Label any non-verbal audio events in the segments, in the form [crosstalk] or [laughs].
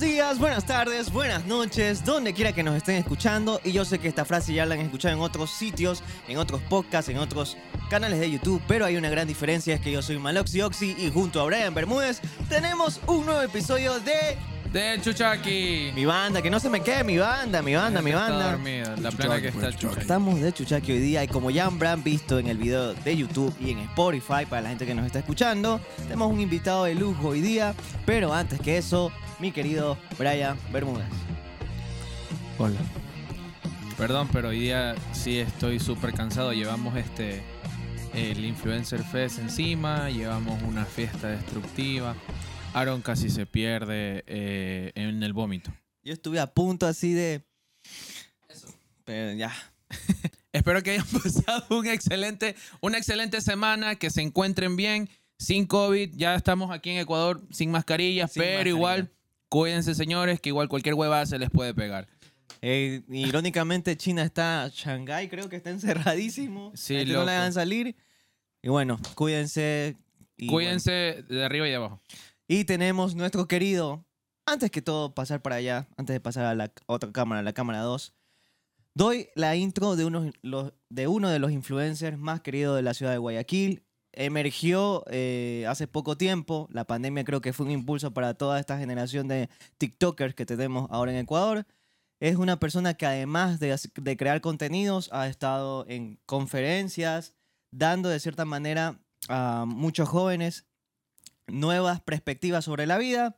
Buenos días, buenas tardes, buenas noches, donde quiera que nos estén escuchando. Y yo sé que esta frase ya la han escuchado en otros sitios, en otros podcasts, en otros canales de YouTube. Pero hay una gran diferencia, es que yo soy Maloxi Oxy y junto a Brian Bermúdez tenemos un nuevo episodio de De Chuchaki. Mi Banda. Que no se me quede mi banda, mi banda, mi Está banda. dormida, la plana que está Chuchaki. Estamos de Chuchaki hoy día y como ya habrán visto en el video de YouTube y en Spotify para la gente que nos está escuchando, tenemos un invitado de lujo hoy día, pero antes que eso, mi querido Brian Bermúdez. Hola. Perdón, pero hoy día sí estoy súper cansado. Llevamos este el Influencer Fest encima, llevamos una fiesta destructiva. Aaron casi se pierde eh, en el vómito. Yo estuve a punto así de... Pero ya. [laughs] Espero que hayan pasado un excelente, una excelente semana, que se encuentren bien, sin COVID. Ya estamos aquí en Ecuador sin mascarillas, Sin pero mascarilla. igual, cuídense señores, que igual cualquier hueva se les puede pegar. Eh, irónicamente, China está, Shanghái creo que está encerradísimo. Sí, no la dejan salir. Y bueno, cuídense. y Cuídense de arriba y de abajo. Y tenemos nuestro querido, antes que todo pasar para allá, antes de pasar a la otra cámara, la cámara 2, doy la intro de, unos, los- de uno de los influencers más queridos de la ciudad de Guayaquil. Emergió eh, hace poco tiempo, la pandemia creo que fue un impulso para toda esta generación de TikTokers que tenemos ahora en Ecuador. Es una persona que además de, de crear contenidos ha estado en conferencias, dando de cierta manera a muchos jóvenes nuevas perspectivas sobre la vida.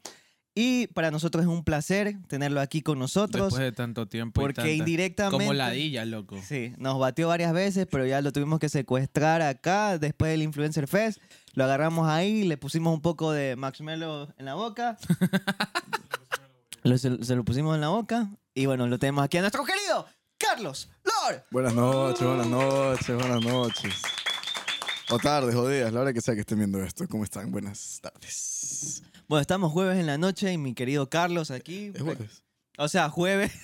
Y para nosotros es un placer tenerlo aquí con nosotros. Después de tanto tiempo. y porque tanta- indirectamente. Como ladilla, loco. Sí, nos batió varias veces, pero ya lo tuvimos que secuestrar acá después del Influencer Fest. Lo agarramos ahí, le pusimos un poco de marshmallow en la boca. [laughs] Lo- se, se lo pusimos en la boca. Y bueno, lo tenemos aquí a nuestro querido Carlos Lord. Buenas noches, buenas noches, buenas noches. O tardes o días, la hora que sea que estén viendo esto. ¿Cómo están? Buenas tardes. Bueno, estamos jueves en la noche y mi querido Carlos aquí. ¿Es jueves? O sea, jueves. [laughs]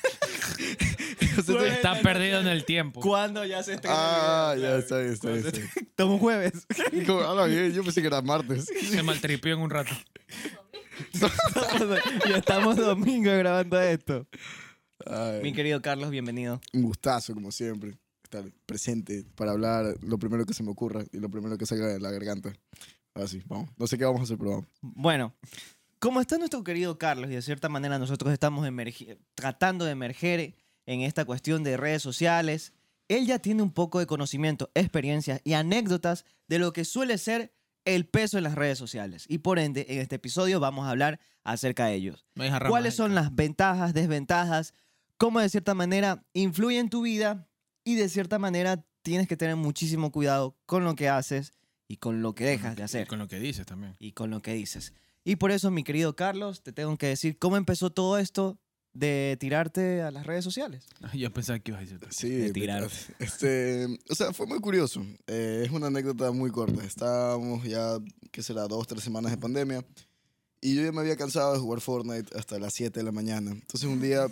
Jueves. Está perdido en el tiempo. ¿Cuándo ya se estrena? Ah, el video? ya está bien, está bien. está bien. Estamos jueves. [laughs] Como, habla bien, Yo pensé que era martes. Se maltripió en un rato. [laughs] y estamos domingo grabando esto. Ay, Mi querido Carlos, bienvenido. un gustazo, como siempre, estar presente para hablar lo primero que se me ocurra y lo primero que salga de la garganta. Así, vamos. No sé qué vamos a hacer, pero vamos. Bueno, como está nuestro querido Carlos y de cierta manera nosotros estamos tratando de emerger en esta cuestión de redes sociales, él ya tiene un poco de conocimiento, experiencias y anécdotas de lo que suele ser el peso en las redes sociales. Y por ende, en este episodio vamos a hablar acerca de ellos. ¿Cuáles son las ventajas, desventajas? ¿Cómo de cierta manera influye en tu vida? Y de cierta manera tienes que tener muchísimo cuidado con lo que haces y con lo que dejas de hacer Con lo que dices también. y con lo que dices. Y por eso, mi querido Carlos, te tengo que decir cómo empezó todo esto de tirarte a las redes sociales. [laughs] Yo pensaba que ibas a decir. Sí, de tirar. Este, o sea, fue muy curioso. Eh, es una anécdota muy corta. Estábamos ya, ¿qué será? Dos, tres semanas de pandemia. Y yo ya me había cansado de jugar Fortnite hasta las 7 de la mañana. Entonces un día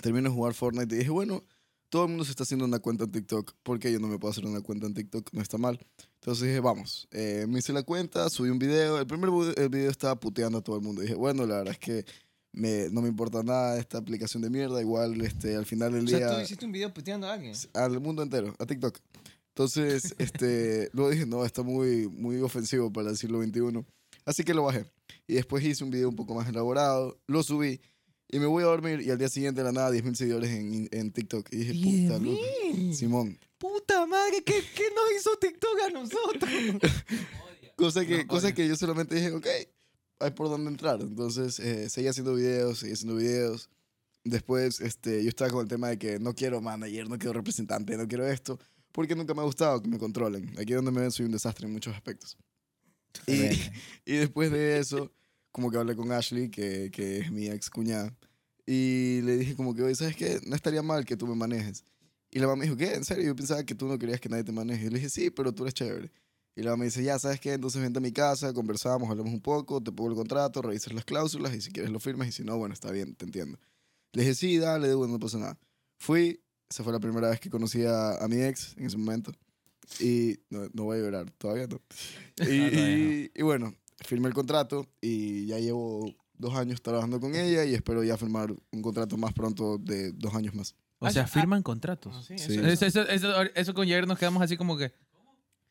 termino de jugar Fortnite y dije, bueno, todo el mundo se está haciendo una cuenta en TikTok. ¿Por qué yo no me puedo hacer una cuenta en TikTok? No está mal. Entonces dije, vamos. Eh, me hice la cuenta, subí un video. El primer el video estaba puteando a todo el mundo. dije, bueno, la verdad es que me- no me importa nada esta aplicación de mierda. Igual este, al final del O día sea, tú hiciste un video puteando a alguien. al mundo entero, a TikTok. Entonces, [laughs] este, luego dije, no, está muy, muy ofensivo para el siglo XXI. Así que lo bajé. Y después hice un video un poco más elaborado, lo subí y me voy a dormir y al día siguiente de la nada 10.000 seguidores en, en TikTok. Y dije, puta, loco. 10.000. Simón. Puta madre, ¿qué, ¿qué nos hizo TikTok a nosotros? [laughs] Cosa que, No, cosa que yo solamente dije, ok, hay por dónde entrar. Entonces, eh, seguí haciendo videos, seguí haciendo videos. Después, este, yo estaba con el tema de que no quiero manager, no quiero representante, no quiero esto, porque nunca me ha gustado que me controlen. Aquí donde me ven soy un desastre en muchos aspectos. Y, [laughs] y después de eso, como que hablé con Ashley, que, que es mi ex cuñada, y le dije como que, oye, ¿sabes qué? No estaría mal que tú me manejes. Y la mamá me dijo, ¿qué? ¿En serio? Yo pensaba que tú no querías que nadie te maneje. Y le dije, sí, pero tú eres chévere. Y la mamá me dice, ya, ¿sabes qué? Entonces vente a mi casa, conversamos, hablamos un poco, te pongo el contrato, revisas las cláusulas y si quieres lo firmas y si no, bueno, está bien, te entiendo. Le dije, sí, dale, bueno, no pasa nada. Fui, esa fue la primera vez que conocí a, a mi ex en ese momento. Y no, no voy a llorar, todavía no. [laughs] Y, todavía no. y- y bueno, firmé el contrato y ya llevo dos años trabajando con ella y espero ya firmar un contrato más pronto de dos años más. O sea, firman contratos. Sí, Sí. eso- Eso, eso, eso, eso con Jair nos quedamos así como que.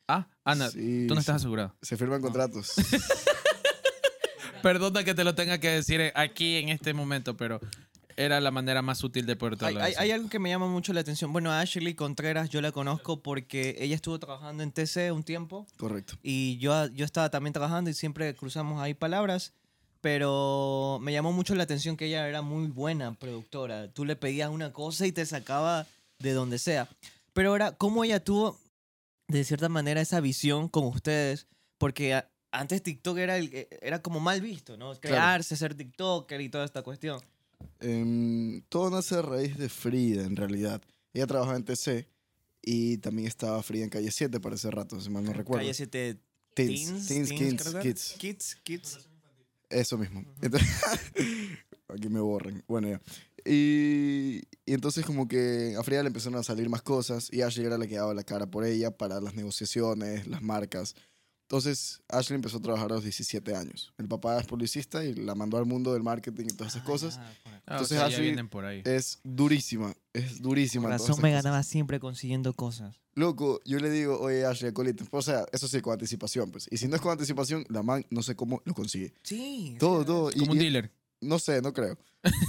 Ah, Ana, Sí, tú no estás asegurado. Se firman contratos. [laughs] Perdona que te lo tenga que decir aquí en este momento, pero era la manera más sutil de poder Hay, hay- hay algo que me llama mucho la atención. Bueno, a Ashley Contreras yo la conozco porque ella estuvo trabajando en TC un tiempo Correcto. y yo, yo estaba también trabajando y siempre cruzamos ahí palabras, pero me llamó mucho la atención que ella era muy buena productora. Tú le pedías una cosa y te sacaba de donde sea. Pero ahora, ¿cómo ella tuvo de cierta manera esa visión con ustedes? Porque antes TikTok era, el- era como mal visto, ¿no? Crearse, ser TikToker y toda esta cuestión. Em, todo nace a raíz de Frida, en realidad. Ella trabajaba en TC y también estaba Frida en Calle 7 para ese rato, si mal no recuerdo. Calle 7 Teens, Teens, que era. Kids. Kids, Kids. Eso mismo. Entonces, [laughs] aquí me borran. Bueno, ya. Y, y entonces como que a Frida le empezaron a salir más cosas y Ashley era la que daba la cara por ella para las negociaciones, las marcas. Entonces Ashley empezó a trabajar a los 17 años. El papá es publicista y la mandó al mundo del marketing y todas esas Ah, cosas. Ah, entonces o sea, Ashley- vienen por ahí. Es durísima, es durísima. Por razón me cosas. ganaba siempre consiguiendo cosas. Loco, yo le digo, oye Ashley, colita. O sea, eso sí, con anticipación, pues. Y si no es con anticipación, la man no sé cómo lo consigue. Sí. Todo, todo. Y- Como un y- dealer. No sé, no creo.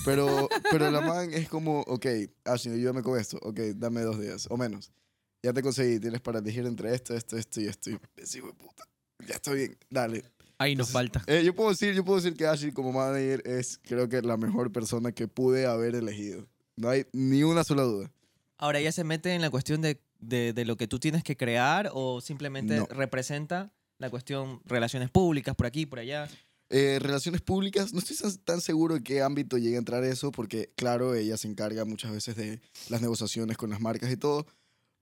Pero, [laughs] pero la man es como, ok, Ashley, ayúdame con esto. Ok, dame dos días o menos. Ya te conseguí, tienes para elegir entre esto, esto, esto y esto. Y puta. Ya está bien, dale. Ahí nos falta. Eh, yo, puedo decir, yo puedo decir que Ashley como manager es, creo que, la mejor persona que pude haber elegido. No hay ni una sola duda. Ahora, ¿ella se mete en la cuestión de, de- de lo que tú tienes que crear o simplemente No. representa la cuestión relaciones públicas por aquí, por allá? Eh, relaciones públicas, no estoy tan- tan seguro de qué ámbito llega a entrar eso, porque claro, ella se encarga muchas veces de las negociaciones con las marcas y todo,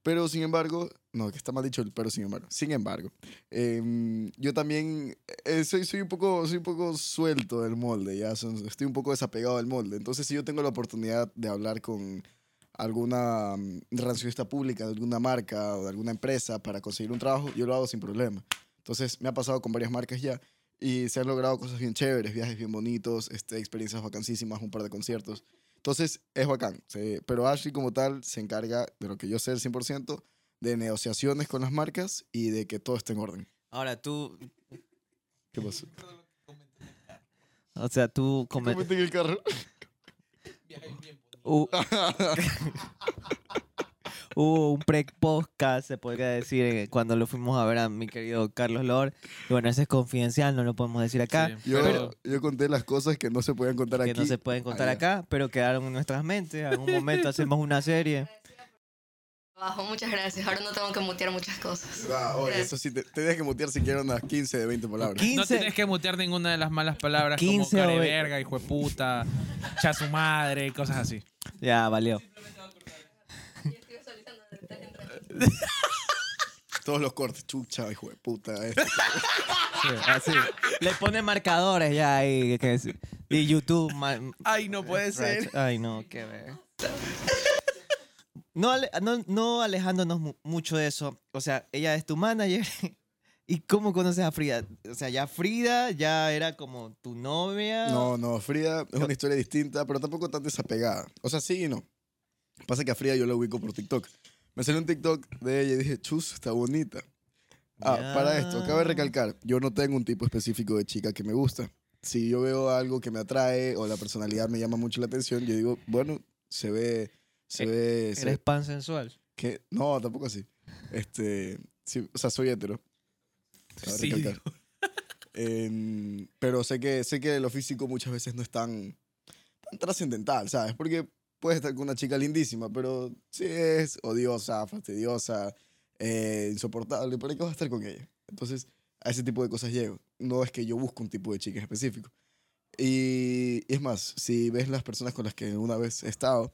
pero sin embargo, no, que está mal dicho el pero sin embargo, sin embargo, em, yo también eh, soy, soy, un poco, soy un poco suelto del molde, ya estoy un poco desapegado del molde, entonces si yo tengo la oportunidad de hablar con alguna relacionista pública de alguna marca o de alguna empresa para conseguir un trabajo, yo lo hago sin problema. Entonces me ha pasado con varias marcas ya y se han logrado cosas bien chéveres, viajes bien bonitos, este, experiencias vacancísimas, un par de conciertos. Entonces es bacán. pero Ashley como tal se encarga, de lo que yo sé el 100%, de negociaciones con las marcas y de que todo esté en orden. Ahora, tú, ¿Qué pasó? o sea, tú come- Comenté en el carro. [laughs] Hu- Hubo un pre-podcast, se podría decir, eh, cuando lo fuimos a ver a mi querido Carlos Lord. Y bueno, ese es confidencial, no lo podemos decir acá. Sí, Yo, pero- yo conté las cosas que no se pueden contar que aquí. no se pueden contar allá. acá, pero quedaron en nuestras mentes. En algún momento hacemos una serie. Bajo, muchas gracias. Ahora no tengo que mutear muchas cosas. Ah, oye, eso sí, te, tienes que mutear siquiera unas 15 de 20 palabras. 15, No tienes que mutear ninguna de las malas palabras 15 como o ve- careverga, hijo de puta, cha su madre, y cosas así. Ya, valió. Todos los cortes, chucha, hijo de puta. Sí, así. Le pone marcadores ya ahí. Que es- y YouTube. Ay, no puede Ay, no, qué ver. No, no, no alejándonos mu- mucho de eso. O sea, ella es tu manager. [laughs] ¿Y cómo conoces a Frida? O sea, ya Frida ya era como tu novia. No, no, Frida es una historia distinta, pero tampoco tan desapegada. O sea, sí y no. Pasa que a Frida yo la ubico por TikTok. Me salió un TikTok de ella y dije, chus, está bonita. Ah, para esto, cabe recalcar, yo no tengo un tipo específico de chica que me gusta. Si yo veo algo que me atrae o la personalidad me llama mucho la atención, yo digo, bueno, se ve, se Eh, ve, se Eres ve pan sensual. que, no, tampoco así. Este, sí, o sea, soy hetero. Sí. Em, pero sé que, sé que lo físico muchas veces no es tan, tan trascendental, ¿sabes? Porque puedes estar con una chica lindísima, pero si es odiosa, fastidiosa, eh, insoportable, ¿para qué vas a estar con ella? Entonces, a ese tipo de cosas llego. No es que yo busco un tipo de chica específico. Y es más, si ves las personas con las que una vez he estado,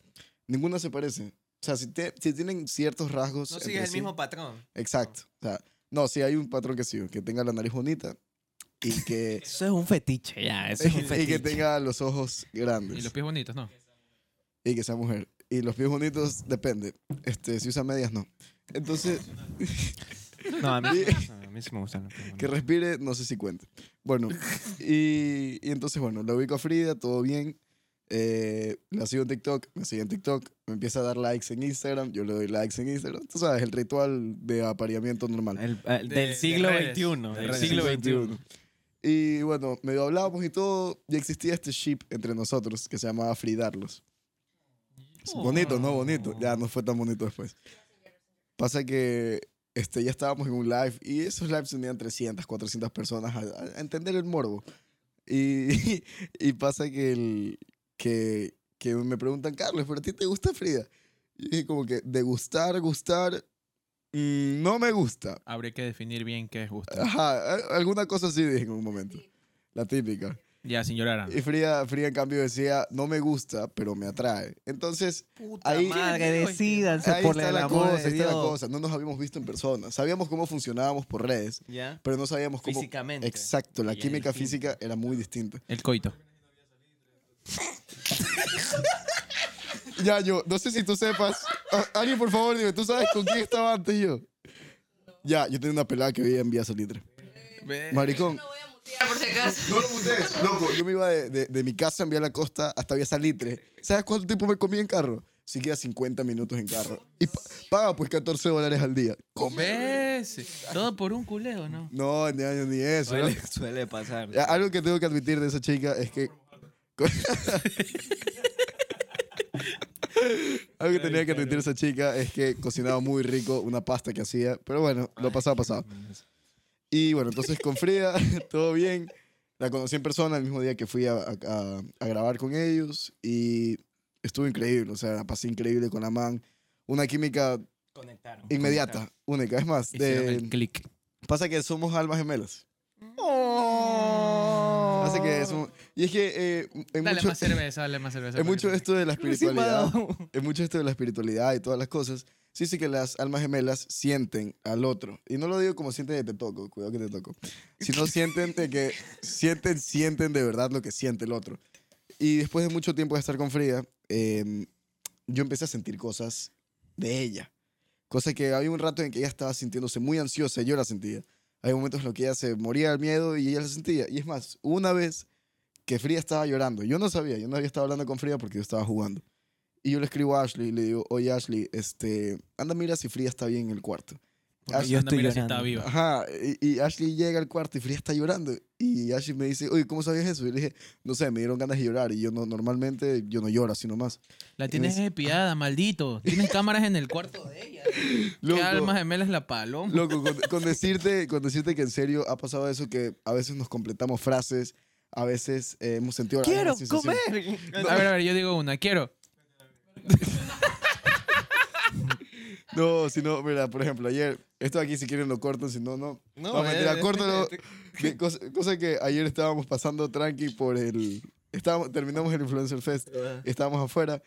ninguna se parece. O sea, si, te- si tienen ciertos rasgos. No sigues el sí- mismo patrón. Exacto. O sea, no, si hay un patrón que sí, que tenga la nariz bonita y que, [laughs] Eso es un fetiche, ya. Eso es un [laughs] y fetiche. que tenga los ojos grandes Y los pies bonitos, ¿no? y que sea mujer. Y los pies bonitos, depende. Este, si usa medias, no. Entonces, No, a mí. Y- sí me gusta. A mí sí me gustan los pies Que respire, no sé si cuente. Bueno, y, y entonces, bueno, la ubico a Frida, todo bien. Eh, la sigo en TikTok, me sigue en TikTok, me empieza a dar likes en Instagram, yo le doy likes en Instagram. Tú sabes, el ritual de apareamiento normal. El- De- del de siglo redes, XXI. de Del siglo XXI. Y bueno, medio hablábamos y todo, y existía este ship entre nosotros que se llamaba Fridarlos. Bonito, ¿no? Bonito. Ya no fue tan bonito después. Pasa que este, ya estábamos en un live y esos lives tenían 300, 400 personas a, a entender el morbo. Y, [laughs] y pasa que, el, que, que me preguntan, Carlos, ¿pero a ti te gusta Frida? Y dije como que de gustar, gustar, mm, no me gusta. Habría que definir bien qué es gusto. Ajá, alguna cosa así dije en un momento. La típica. Ya, sin llorar. Y Frida, Frida en cambio decía, no me gusta, pero me atrae. Entonces, ahí, Madre, decídanse ahí por está el la amor cosa, de ahí está la cosa. No nos habíamos visto en persona. Sabíamos cómo funcionábamos por redes, ¿Ya? pero no sabíamos cómo... Físicamente. Exacto, la Y química física era muy distinta. El coito. [laughs] Ya, yo, no sé si tú sepas. Ah, alguien, por favor, dime, ¿tú sabes con quién estaba antes yo? Ya, yo tenía una pelada que veía en Vía Salitre. Maricón. No voy a mutear por si acaso. No lo mutees, loco. Yo me iba de, de- de mi casa en Vía La Costa hasta Vía Salitre. ¿Sabes cuánto tiempo me comí en carro? Siquiera 50 minutos en carro. Y pa- paga pues 14 dólares al día. ¿Ves? Todo por un culeo, ¿no? No, ni año ni eso. ¿no? Suele, suele pasar. Algo que tengo que admitir de esa chica es que. [laughs] Algo que tenía que admitir esa chica es que cocinaba muy rico una pasta que hacía. Pero bueno, lo pasado, pasado. Y bueno, entonces con Frida, [laughs] todo bien. La conocí en persona el mismo día que fui a, a- a- grabar con ellos. Y estuvo increíble. O sea, la pasé increíble con la man. Una química Conectaron. inmediata, única. Es más, de- el click. pasa que somos almas gemelas. Oh. Así que somos- Y es que eh, en Dale mucho, más cerveza, [laughs] dale más cerveza. en mucho esto de la [laughs] espiritualidad, en mucho esto de la espiritualidad y todas las cosas, sí sí que las almas gemelas sienten al otro. Y no lo digo como sienten que te toco, cuidado que te toco. Sino [laughs] sienten de que sienten, sienten de verdad lo que siente el otro. Y después de mucho tiempo de estar con Frida, eh, yo empecé a sentir cosas de ella. Cosa que había un rato en que ella estaba sintiéndose muy ansiosa y yo la sentía. Hay momentos en los que ella se moría del miedo y ella la sentía. Y es más, una vez que Frida estaba llorando. Yo no sabía, yo no había estado hablando con Frida porque yo estaba jugando. Y yo le escribo a Ashley y le digo, oye Ashley, este, anda mira si Frida está bien en el cuarto. Porque yo anda, estoy mira si está viva. Ajá, y, y Ashley llega al cuarto y Frida está llorando. Y Ashley me dice, oye, ¿cómo sabías eso? Y le dije, no sé, me dieron ganas de llorar. Y yo no, normalmente yo no lloro así nomás. La tienes Es- espiada, maldito. Tienes [laughs] cámaras en el cuarto de ella. Loco. ¿Qué alma gemela es la paloma? Loco, con, con decirte, con decirte que en serio ha pasado eso que a veces nos completamos frases, a veces eh, hemos sentido... la Quiero misma sensación. comer. A ver, a ver, yo digo una. Quiero. [laughs] No, si no, mira, por ejemplo, ayer, esto aquí si quieren lo cortan, si no, no. No, No, mentira, eh, córtalo. eh, Que cosa, cosa que ayer estábamos pasando tranqui por el... Estábamos, terminamos el Influencer Fest, estábamos afuera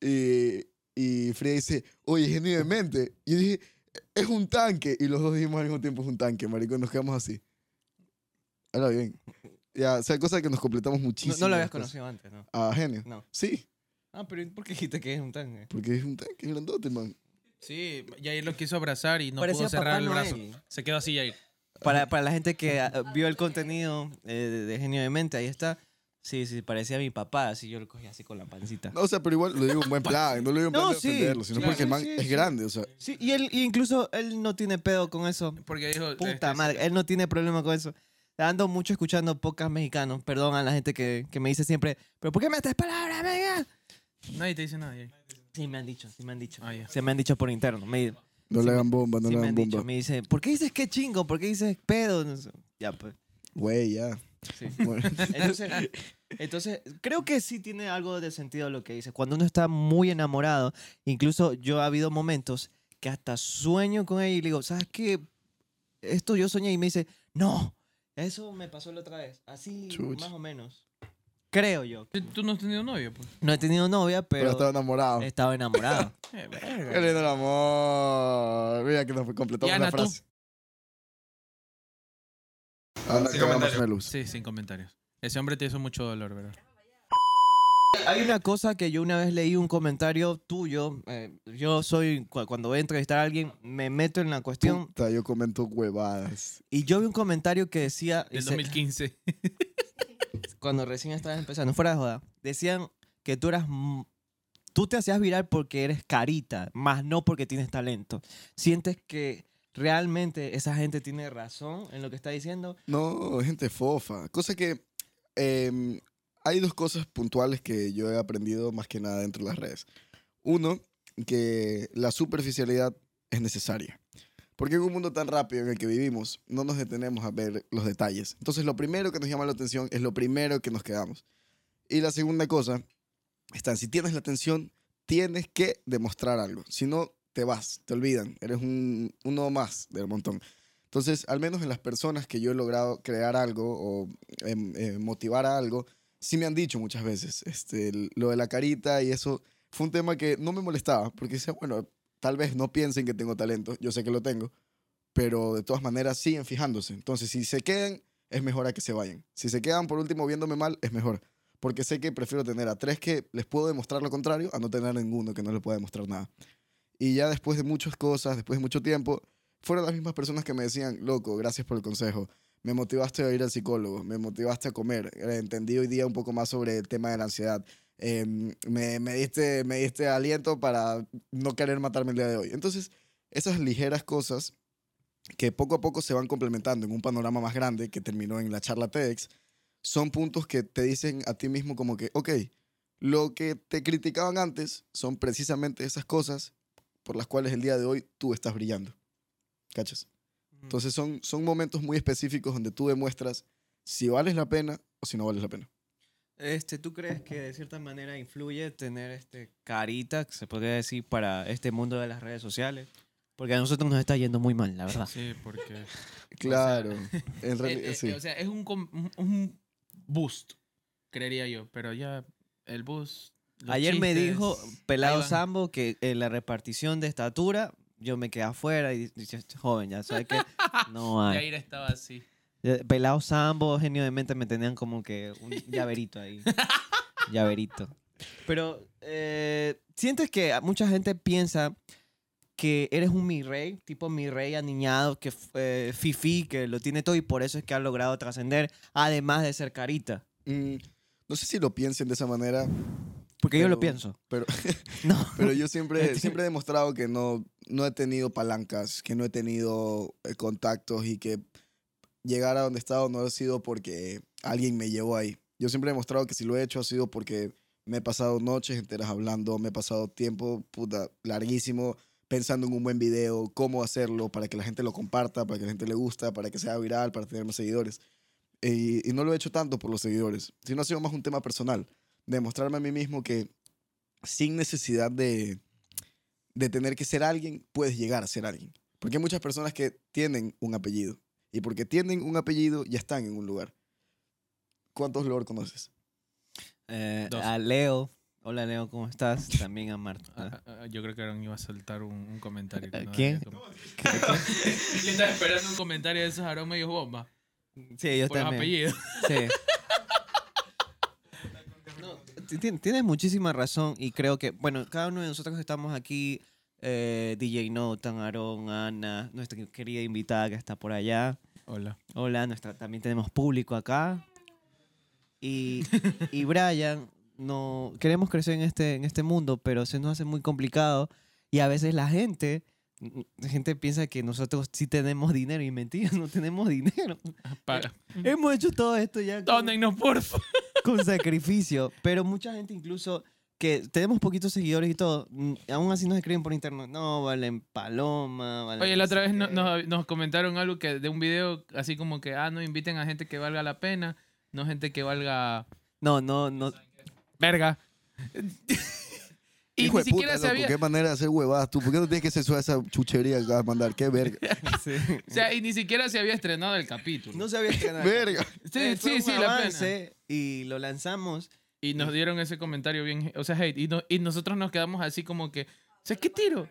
y, y Frida dice, oye, genuinamente. Y yo dije, es un tanque. Y los dos dijimos al mismo tiempo, es un tanque, maricón, nos quedamos así. Ahora bien. Ya, o sea, cosa que nos completamos No, muchísimo. no lo habías conocido antes, ¿no? A Genio. No. Sí, Ah, pero ¿por qué dijiste que es un tanque? porque es un tanque es grandote, man. Sí, Yair lo quiso abrazar y no Parecía pudo cerrar Papá el brazo. Noel. Se quedó así, Yair. Para, para la gente que ah, vio el contenido eh, de, de Genio de Mente, ahí está. Sí, sí, parecía mi papá, así yo lo cogí así con la pancita. No, o sea, pero igual lo digo en buen plan, no lo digo en No, plan de sí, ofenderlo, sino claro, porque el man sí, es sí. grande, o sea. Sí, y él y incluso él no tiene pedo con eso. Porque dijo. Puta este, madre, él no tiene problema con eso. Ando mucho escuchando podcast mexicanos. Perdón a la gente que, que me dice siempre, ¿pero por qué metes palabras, mega? Nadie te dice nada. Sí, me han dicho, sí me han dicho. Ah, ya. Se me han dicho por interno. Me, No Sí le me- hagan bomba, no sí le me hagan han bomba. dicho. Me dice, ¿por qué dices qué chingo? ¿Por qué dices pedo? No sé. Ya, pues. Güey, ya. Sí. [laughs] Bueno. Entonces, entonces, creo que sí tiene algo de sentido lo que dice. Cuando uno está muy enamorado, incluso yo ha habido momentos que hasta sueño con ella y le digo, ¿sabes qué? Esto yo soñé y me dice, no, eso me pasó la otra vez. Así, Chuch. más o menos. Creo yo. ¿Tú- ¿Tú no has tenido novio? Pues? No he tenido novia, Pero, pero, estaba enamorado. he estado enamorado. [laughs] Eh, Qué lindo el amor. Mira que nos completamos la frase. Anda, Sin comentarios. Melus. Sí, sin comentarios. Ese hombre te hizo mucho dolor, ¿verdad? Hay una cosa que yo una vez leí un comentario tuyo. eh, yo soy, cu- cuando voy a entrevistar a alguien, me meto en la cuestión Puta, yo comento huevadas. y yo vi un comentario que decía, Del dice, 2015. [laughs] cuando recién estabas empezando, fuera de joda, decían que tú eras, m- tú te hacías viral porque eres carita, más no porque tienes talento. ¿Sientes que realmente esa gente tiene razón en lo que está diciendo? No, gente fofa. Cosa que em, hay dos cosas puntuales que yo he aprendido más que nada dentro de las redes. Uno, que la superficialidad es necesaria. Porque en un mundo tan rápido en el que vivimos, no nos detenemos a ver los detalles. Entonces, lo primero que nos llama la atención es lo primero que nos quedamos. Y la segunda cosa está si tienes la atención, tienes que demostrar algo. Si no, te vas, te olvidan. Eres un, uno más del montón. Entonces, al menos en las personas que yo he logrado crear algo o em, eh, motivar a algo, sí me han dicho muchas veces este, lo de la carita y eso fue un tema que no me molestaba, porque decía, bueno, tal vez no piensen que tengo talento, yo sé que lo tengo, pero de todas maneras siguen fijándose. Entonces, si se quedan, es mejor a que se vayan. Si se quedan por último viéndome mal, es mejor. Porque sé que prefiero tener a tres que les puedo demostrar lo contrario a no tener ninguno que no les pueda demostrar nada. Y ya después de muchas cosas, después de mucho tiempo, fueron las mismas personas que me decían, loco, gracias por el consejo. Me motivaste a ir al psicólogo, me motivaste a comer. Eh, Entendí hoy día un poco más sobre el tema de la ansiedad. Eh, me, me, diste, me diste aliento para no querer matarme el día de hoy. Entonces, esas ligeras cosas que poco a poco se van complementando en un panorama más grande que terminó en la charla TEDx, son puntos que te dicen a ti mismo como que, ok, lo que te criticaban antes son precisamente esas cosas por las cuales el día de hoy tú estás brillando. ¿Cachas? Entonces son, son momentos muy específicos donde tú demuestras si vales la pena o si no vales la pena. Este, ¿Tú crees que de cierta manera influye tener este carita, que se podría decir, para este mundo de las redes sociales? Porque a nosotros nos está yendo muy mal, la verdad. Sí, porque. Claro, [laughs] en Eh, realidad eh, sí. O sea, es un, un- boost, creería yo. Pero ya el boost. Ayer me chistes, dijo ahí Pelado. Sambo que en la repartición de estatura yo me quedé afuera y dice, "Este joven, ya sabes que [laughs] no hay. Yair estaba así. Eh, Pelado Sambo, genio de mente, me tenían como que un llaverito ahí. [laughs] llaverito. Pero, eh, ¿sientes que mucha gente piensa que eres un mi rey, tipo mi rey aniñado, que eh, fifi, que lo tiene todo y por eso es que ha logrado trascender, además de ser carita? Mm, no sé si lo piensen de esa manera, Porque yo lo Pero- pienso. pero, [laughs] No. [laughs] pero yo siempre, [laughs] siempre he demostrado que no, no he tenido palancas, que no he tenido eh, contactos y que llegar a donde he estado no ha sido porque alguien me llevó ahí. Yo siempre he demostrado que si lo he hecho ha sido porque me he pasado noches enteras hablando, me he pasado tiempo puta, larguísimo pensando en un buen video, cómo hacerlo para que la gente lo comparta, para que la gente le gusta, para que sea viral, para tener más seguidores. Y, y no lo he hecho tanto por los seguidores, sino ha sido más un tema personal, demostrarme a mí mismo que sin necesidad de, de tener que ser alguien, puedes llegar a ser alguien. Porque hay muchas personas que tienen un apellido. Y porque tienen un apellido, ya están en un lugar. ¿Cuántos Lord conoces? Eh, a Leo. Hola Leo, ¿cómo estás? [laughs] También a Marta. Ah, ah, Yo creo que Aaron iba a soltar un, un comentario. ¿A no quién? debía [laughs] com- yo estaba esperando un comentario de esos Aaron medio bomba. Sí, yo Por los también. apellidos. Sí. [laughs] Tienes muchísima razón y creo que, bueno, cada uno de nosotros que estamos aquí, eh, DJ Notan, Aaron, Ana, nuestra querida invitada que está por allá. Hola. Hola, nuestra, también tenemos público acá. Y, [laughs] y Brian, no, queremos crecer en este, en este mundo, pero se nos hace muy complicado. Y a veces la gente, la gente piensa que nosotros sí tenemos dinero y mentira, [laughs] no tenemos dinero. Para. Hemos hecho todo esto ya con, Dónennos, porfa. [laughs] con [laughs] sacrificio, pero mucha gente incluso que tenemos poquitos seguidores y todo, mm, aún así nos escriben por internet, no, valen paloma, valen... Oye, la otra vez no no- nos, nos comentaron algo que de un video así como que, ah, no inviten a gente que valga la pena, no gente que valga No, no, no. verga. Y Hijo ni de siquiera puta, loco, había, qué manera de hacer huevadas tú. ¿Por qué no tienes que censurar esa chuchería que acabas de mandar? ¡Qué verga! [laughs] sí. o sea, y ni siquiera se había estrenado el capítulo. No se había estrenado. ¡Verga! sí, Eh, sí, sí, la pena. Y lo lanzamos. Y nos dieron ese comentario bien, o sea, hate. Y, no- y nosotros nos quedamos así como que, o sea, ¿qué tiro?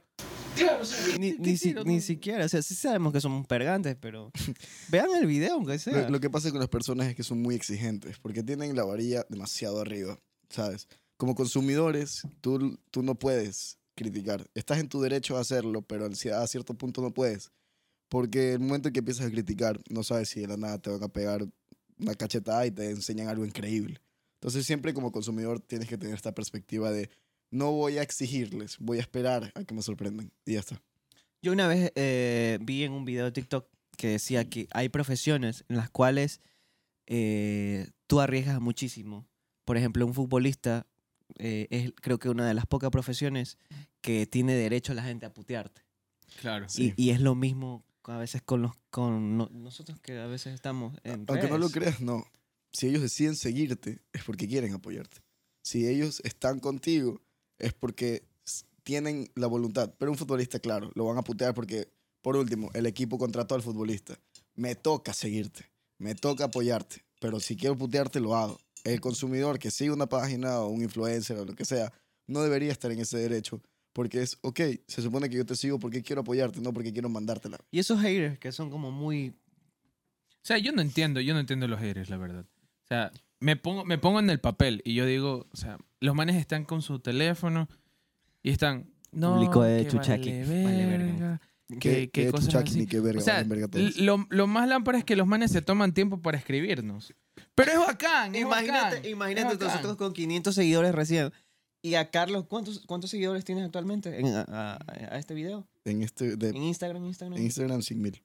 Claro, o sea, Ni, ¿qué- ni, si- ni siquiera, o sea, sí sabemos que somos pergantes, pero [laughs] vean el video, aunque sea. Lo, lo que pasa con las personas es que son muy exigentes porque tienen la varilla demasiado arriba, ¿sabes? Como consumidores, tú, tú no puedes criticar. Estás en tu derecho a hacerlo, pero a cierto punto no puedes. Porque el momento en que empiezas a criticar, no sabes si de la nada te van a pegar una cachetada y te enseñan algo increíble. Entonces siempre como consumidor tienes que tener esta perspectiva de no voy a exigirles, voy a esperar a que me sorprendan. Y ya está. Yo una vez eh, vi en un video de TikTok que decía que hay profesiones en las cuales eh, tú arriesgas muchísimo. Por ejemplo, un futbolista eh, es creo que una de las pocas profesiones que tiene derecho a la gente a putearte. Claro. Sí. Y, y es lo mismo a veces con, los, con no- nosotros que a veces estamos en Aunque no lo creas, no. Si ellos deciden seguirte, es porque quieren apoyarte. Si ellos están contigo, es porque tienen la voluntad. Pero un futbolista, claro, lo van a putear porque, por último, el equipo contrató al futbolista. Me toca seguirte, me toca apoyarte. Pero si quiero putearte, lo hago. El consumidor que sigue una página o un influencer o lo que sea, no debería estar en ese derecho. Porque es, ok, se supone que yo te sigo porque quiero apoyarte, no porque quiero mandártela. Y esos haters que son como muy... O sea, yo no entiendo, yo no entiendo los haters, la verdad. O sea, me pongo, me pongo en el papel y yo digo, o sea, los manes están con su teléfono y están. No, Público de Chuchaki. vale Vale verga. ¿Qué, que- que qué cosas así. ni qué verga, O sea, verga lo, lo más lámpara es que los manes se toman tiempo para escribirnos. Pero es bacán, es Imagínate, bacán, imagínate es bacán. nosotros con 500 seguidores recién. Y a Carlos, ¿cuántos, cuántos seguidores tienes actualmente en- a, a- a este video? En, este, de, En Instagram, Instagram. en Instagram, 100 mil.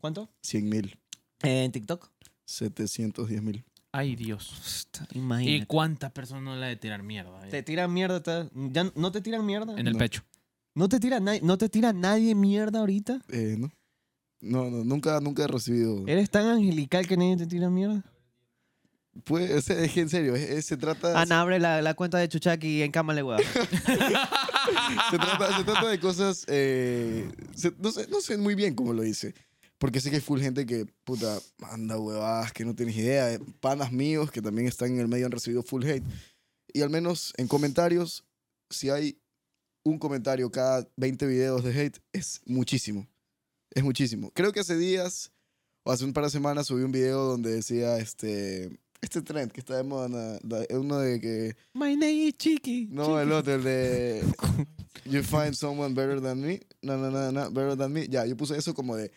¿Cuánto? 100 mil. en TikTok. 710 mil. Ay, Dios. ¿Y Imagínate. cuántas personas no la de tirar mierda? eh? Te tiran mierda. te- ¿Ya no te tiran mierda? En el No. pecho. ¿No te tira, nadie- ¿No te tira nadie mierda ahorita? Eh, ¿no? No, no, nunca, nunca he recibido. ¿Eres tan angelical que nadie te tira mierda? Pues, es, es que en serio, es- es- se trata. Ana, abre la, la cuenta de Chuchaki en cámara, weón. [laughs] se, trata, se trata de cosas. eh, se- no, sé, no sé muy bien cómo lo hice. Porque sé que hay full gente que, puta, manda huevadas que no tienes idea. eh, Panas míos que también están en el medio han recibido full hate. Y al menos en comentarios, si hay un comentario cada 20 videos de hate, es muchísimo. Es muchísimo. Creo que hace días o hace un par de semanas subí un video donde decía este. Este trend que está de moda, da- uno de que. My name is Chiqui. No, el otro, el de. [laughs] You find someone better than me. No, no, no, no, better than me. Ya, yo puse eso como de.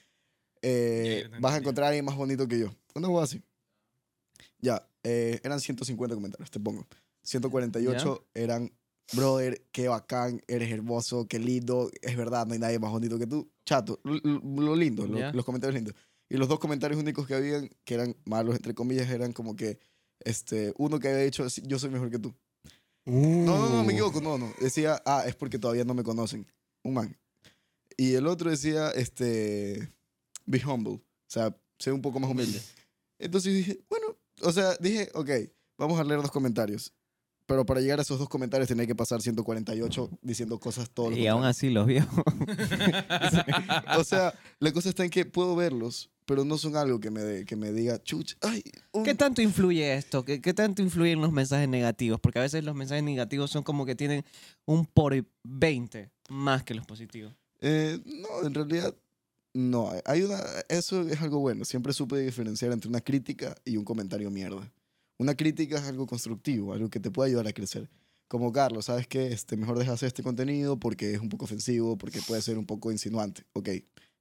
eh, vas a encontrar a alguien más bonito que yo. Una cosa así. Ya, eh, eran 150 comentarios, te pongo. 148 eran. Brother, qué bacán, eres hermoso, qué lindo, es verdad, no hay nadie más bonito que tú. Chato, lo, lo- lindo, lo- Ya. los comentarios lindos. Y los dos comentarios únicos que habían, que eran malos, entre comillas, eran como que, este, uno que había dicho, "Sí, yo soy mejor que tú. No, no, no, me equivoco, no, no. Decía, ah, es porque todavía no me conocen. Un man. Y el otro decía, este, be humble. O sea, sé un poco más humilde. Entonces dije, bueno, o sea, dije, ok, vamos a leer los comentarios. Pero para llegar a esos dos comentarios tenía que pasar 148 diciendo cosas todo lo Y aún así los vio. [laughs] O sea, la cosa está en que puedo verlos, pero no son algo que me, que me diga, chuch, ay, un- ¿Qué tanto influye esto? ¿Qué, qué tanto influyen los mensajes negativos? Porque a veces los mensajes negativos son como que tienen un por 20 más que los positivos. Eh, no, en realidad no. Hay una, eso es algo bueno. Siempre supe diferenciar entre una crítica y un comentario mierda. Una crítica es algo constructivo, algo que te puede ayudar a crecer. Como Carlos, ¿sabes qué? Este, mejor deja hacer este contenido porque es un poco ofensivo, porque puede ser un poco insinuante. Ok,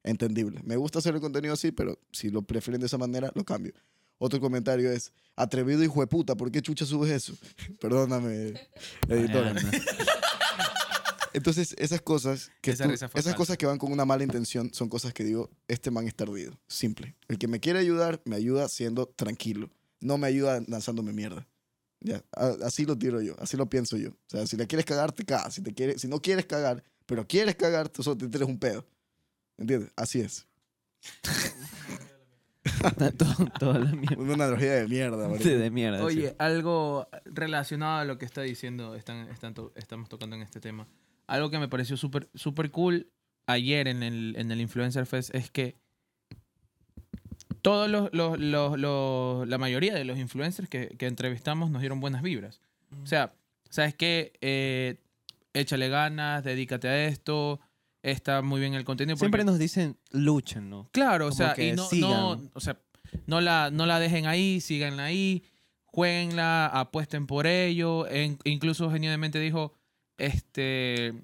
entendible. Me gusta hacer el contenido así, pero si lo prefieren de esa manera, lo cambio. Otro comentario es, atrevido hijo de puta, ¿por qué chucha subes eso? [laughs] Perdóname, editora. [laughs] Entonces, esas cosas que Esa tú- esas falsa. cosas que van con una mala intención son cosas que digo, este man está ardido. Simple. El que me quiere ayudar, me ayuda siendo tranquilo. No me ayuda lanzándome mierda. Ya, así lo tiro yo, así lo pienso yo. O sea, si le quieres cagar, te cagas. Si, te quieres, si no quieres cagar, pero quieres cagar, tú solo te tienes un pedo. ¿Entiendes? Así es. [laughs] Todo- Toda la mierda. Una analogía de mierda, marico. Sí, de mierda. Oye, sí. algo relacionado a lo que está diciendo, están, están to- estamos tocando en este tema. Algo que me pareció súper súper cool ayer en el, en el Influencer Fest es que todos los, los- los- los- la mayoría de los influencers que, que entrevistamos nos dieron buenas vibras. O sea, ¿sabes qué? Eh, échale ganas, dedícate a esto, está muy bien el contenido. porque- Siempre nos dicen luchen, ¿no? Claro, o sea, y no, no, o sea, no la, no la dejen ahí, síganla ahí, jueguenla, apuesten por ello. En- incluso genuinamente dijo, este,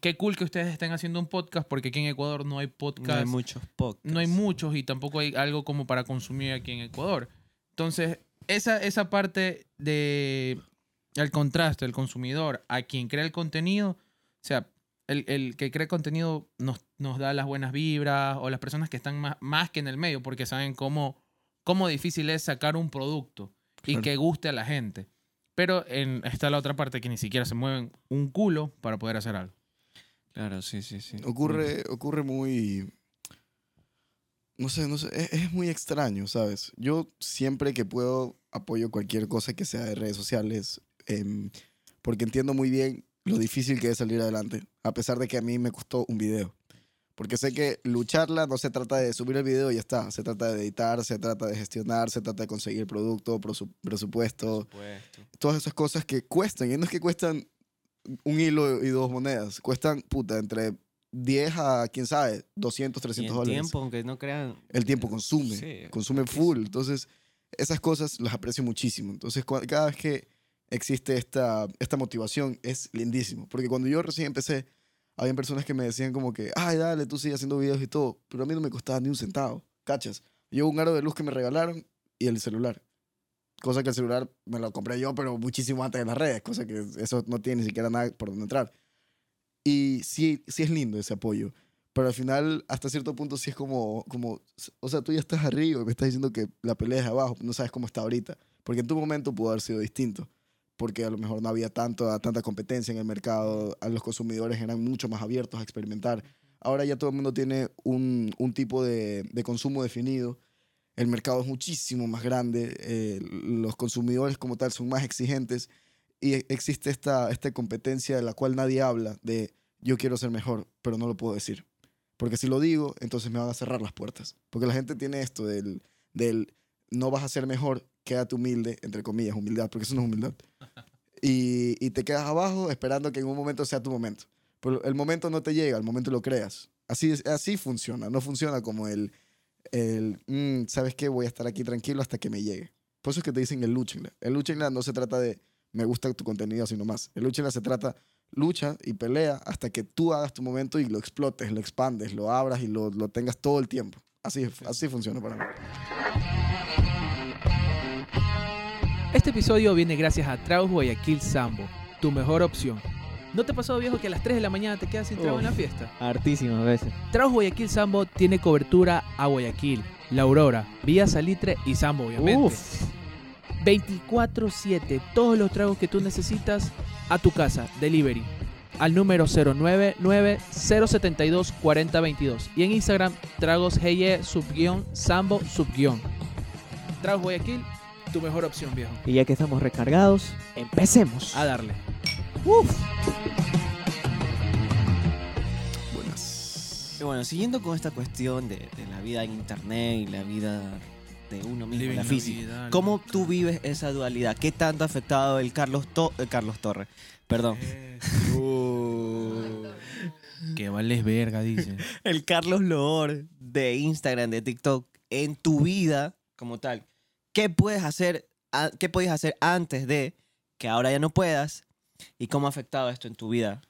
qué cool que ustedes estén haciendo un podcast porque aquí en Ecuador no hay No podcast. hay muchos podcasts. no hay muchos y tampoco hay algo como para consumir aquí en Ecuador. Entonces, esa, esa parte de el contraste del consumidor a quien crea el contenido, o sea, el, el que crea contenido nos, nos da las buenas vibras o las personas que están más, más que en el medio porque saben cómo, cómo difícil es sacar un producto y Claro. que guste a la gente. Pero en, está la otra parte que ni siquiera se mueven un culo para poder hacer algo. Claro, sí, sí, sí. Ocurre, ocurre muy... No sé, no sé, es, es muy extraño, ¿sabes? Yo siempre que puedo apoyo cualquier cosa que sea de redes sociales, em, porque entiendo muy bien lo difícil que es salir adelante, a pesar de que a mí me costó un video. Porque sé que lucharla no se trata de subir el video y ya está, se trata de editar, se trata de gestionar, se trata de conseguir producto, presu- presupuesto, Supuesto. todas esas cosas que cuestan. Y no es que cuestan un hilo y dos monedas. Cuestan, puta, entre 10 a, quién sabe, 200, Y 300 el dólares. tiempo, aunque no crean. El tiempo consume. Sí, consume full. Entonces, esas cosas las aprecio muchísimo. Entonces, cada vez que existe esta, esta motivación, es lindísimo. Porque cuando yo recién empecé, habían personas que me decían como que, ay, dale, tú sigues haciendo videos y todo. Pero a mí no me costaba ni un centavo. ¿Cachas? Yo un aro de luz que me regalaron y el celular. Cosa que el celular me lo compré yo, pero muchísimo antes de las redes. Cosa que eso no tiene ni siquiera nada por donde entrar. Y sí, sí es lindo ese apoyo. Pero al final, hasta cierto punto, sí es como, como, o sea, tú ya estás arriba y me estás diciendo que la pelea es abajo, no sabes cómo está ahorita. Porque en tu momento pudo haber sido distinto. Porque a lo mejor no había tanto, tanta competencia en el mercado, a los consumidores eran mucho más abiertos a experimentar. Ahora ya todo el mundo tiene un, un tipo de, de consumo definido. El mercado es muchísimo más grande, eh, los consumidores como tal son más exigentes y existe esta, esta competencia de la cual nadie habla, de yo quiero ser mejor, pero no lo puedo decir. Porque si lo digo, entonces me van a cerrar las puertas. Porque la gente tiene esto del, del no vas a ser mejor, quédate humilde, entre comillas, humildad, porque eso no es humildad. [laughs] Y, y te quedas abajo esperando que en un momento sea tu momento. Pero el momento no te llega, el momento lo creas. Así, así funciona, no funciona como el, el "Mm, ¿sabes qué? Voy a estar aquí tranquilo hasta que me llegue. Por eso es que te dicen el luchenla. El luchenla no se trata de me gusta tu contenido, sino más. El luchenla se trata lucha y pelea hasta que tú hagas tu momento y lo explotes, lo expandes, lo abras y lo, lo tengas todo el tiempo. Así, así funciona para mí. Este episodio viene gracias a Traus Guayaquil Sambo, tu mejor opción. ¿No te pasó, viejo, que a las 3 de la mañana te quedas sin trago en la fiesta? Hartísimas veces. Traus Guayaquil Sambo tiene cobertura a Guayaquil, La Aurora, Villa Salitre y Sambo, obviamente. Uf. 24-7, todos los tragos que tú necesitas a tu casa, delivery, al número 099-072-4022 y en Instagram, tragos GY subguión, Sambo subguión. Tragos Guayaquil, tu mejor opción, viejo. Y ya que estamos recargados, empecemos. A darle. Uf. Buenas. Y bueno, siguiendo con esta cuestión de, de la vida en internet y la vida de uno mismo, Living la la física. vida ¿Cómo tú vives esa dualidad? ¿Qué tanto ha afectado el Carlos, To- el Carlos Torres? Perdón. Que vales verga, dice. [laughs] El Carlos Loor de Instagram, de TikTok, en tu vida como tal. ¿Qué puedes hacer, a- qué podías hacer antes de que ahora ya no puedas? ¿Y cómo ha afectado esto en tu vida?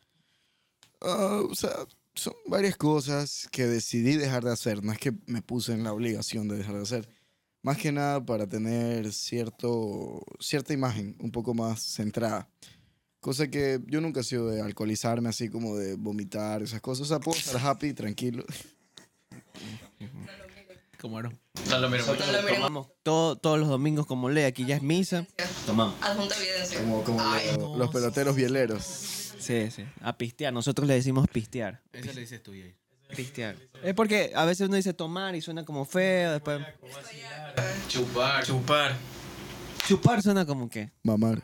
Ah, o sea, son varias cosas que decidí dejar de hacer. No es que me puse en la obligación de dejar de hacer. Más que nada para tener cierto, cierta imagen un poco más centrada. Cosa que yo nunca he sido de alcoholizarme así como de vomitar, esas cosas. O sea, puedo estar happy, tranquilo. [laughs] ¿Cómo no? No lo miremos. Tomamos todo- todos los domingos como ley, aquí ya es misa. Tomamos. Adjunta evidencia. Como, como Ay, lo- los peloteros bieleros. Sí, sí. A pistear. Nosotros le decimos pistear. Eso le dices tú, Jay. Pistear. Es porque a veces uno dice tomar y suena como feo. Después. Chupar. Chupar. Chupar suena como que. Mamar.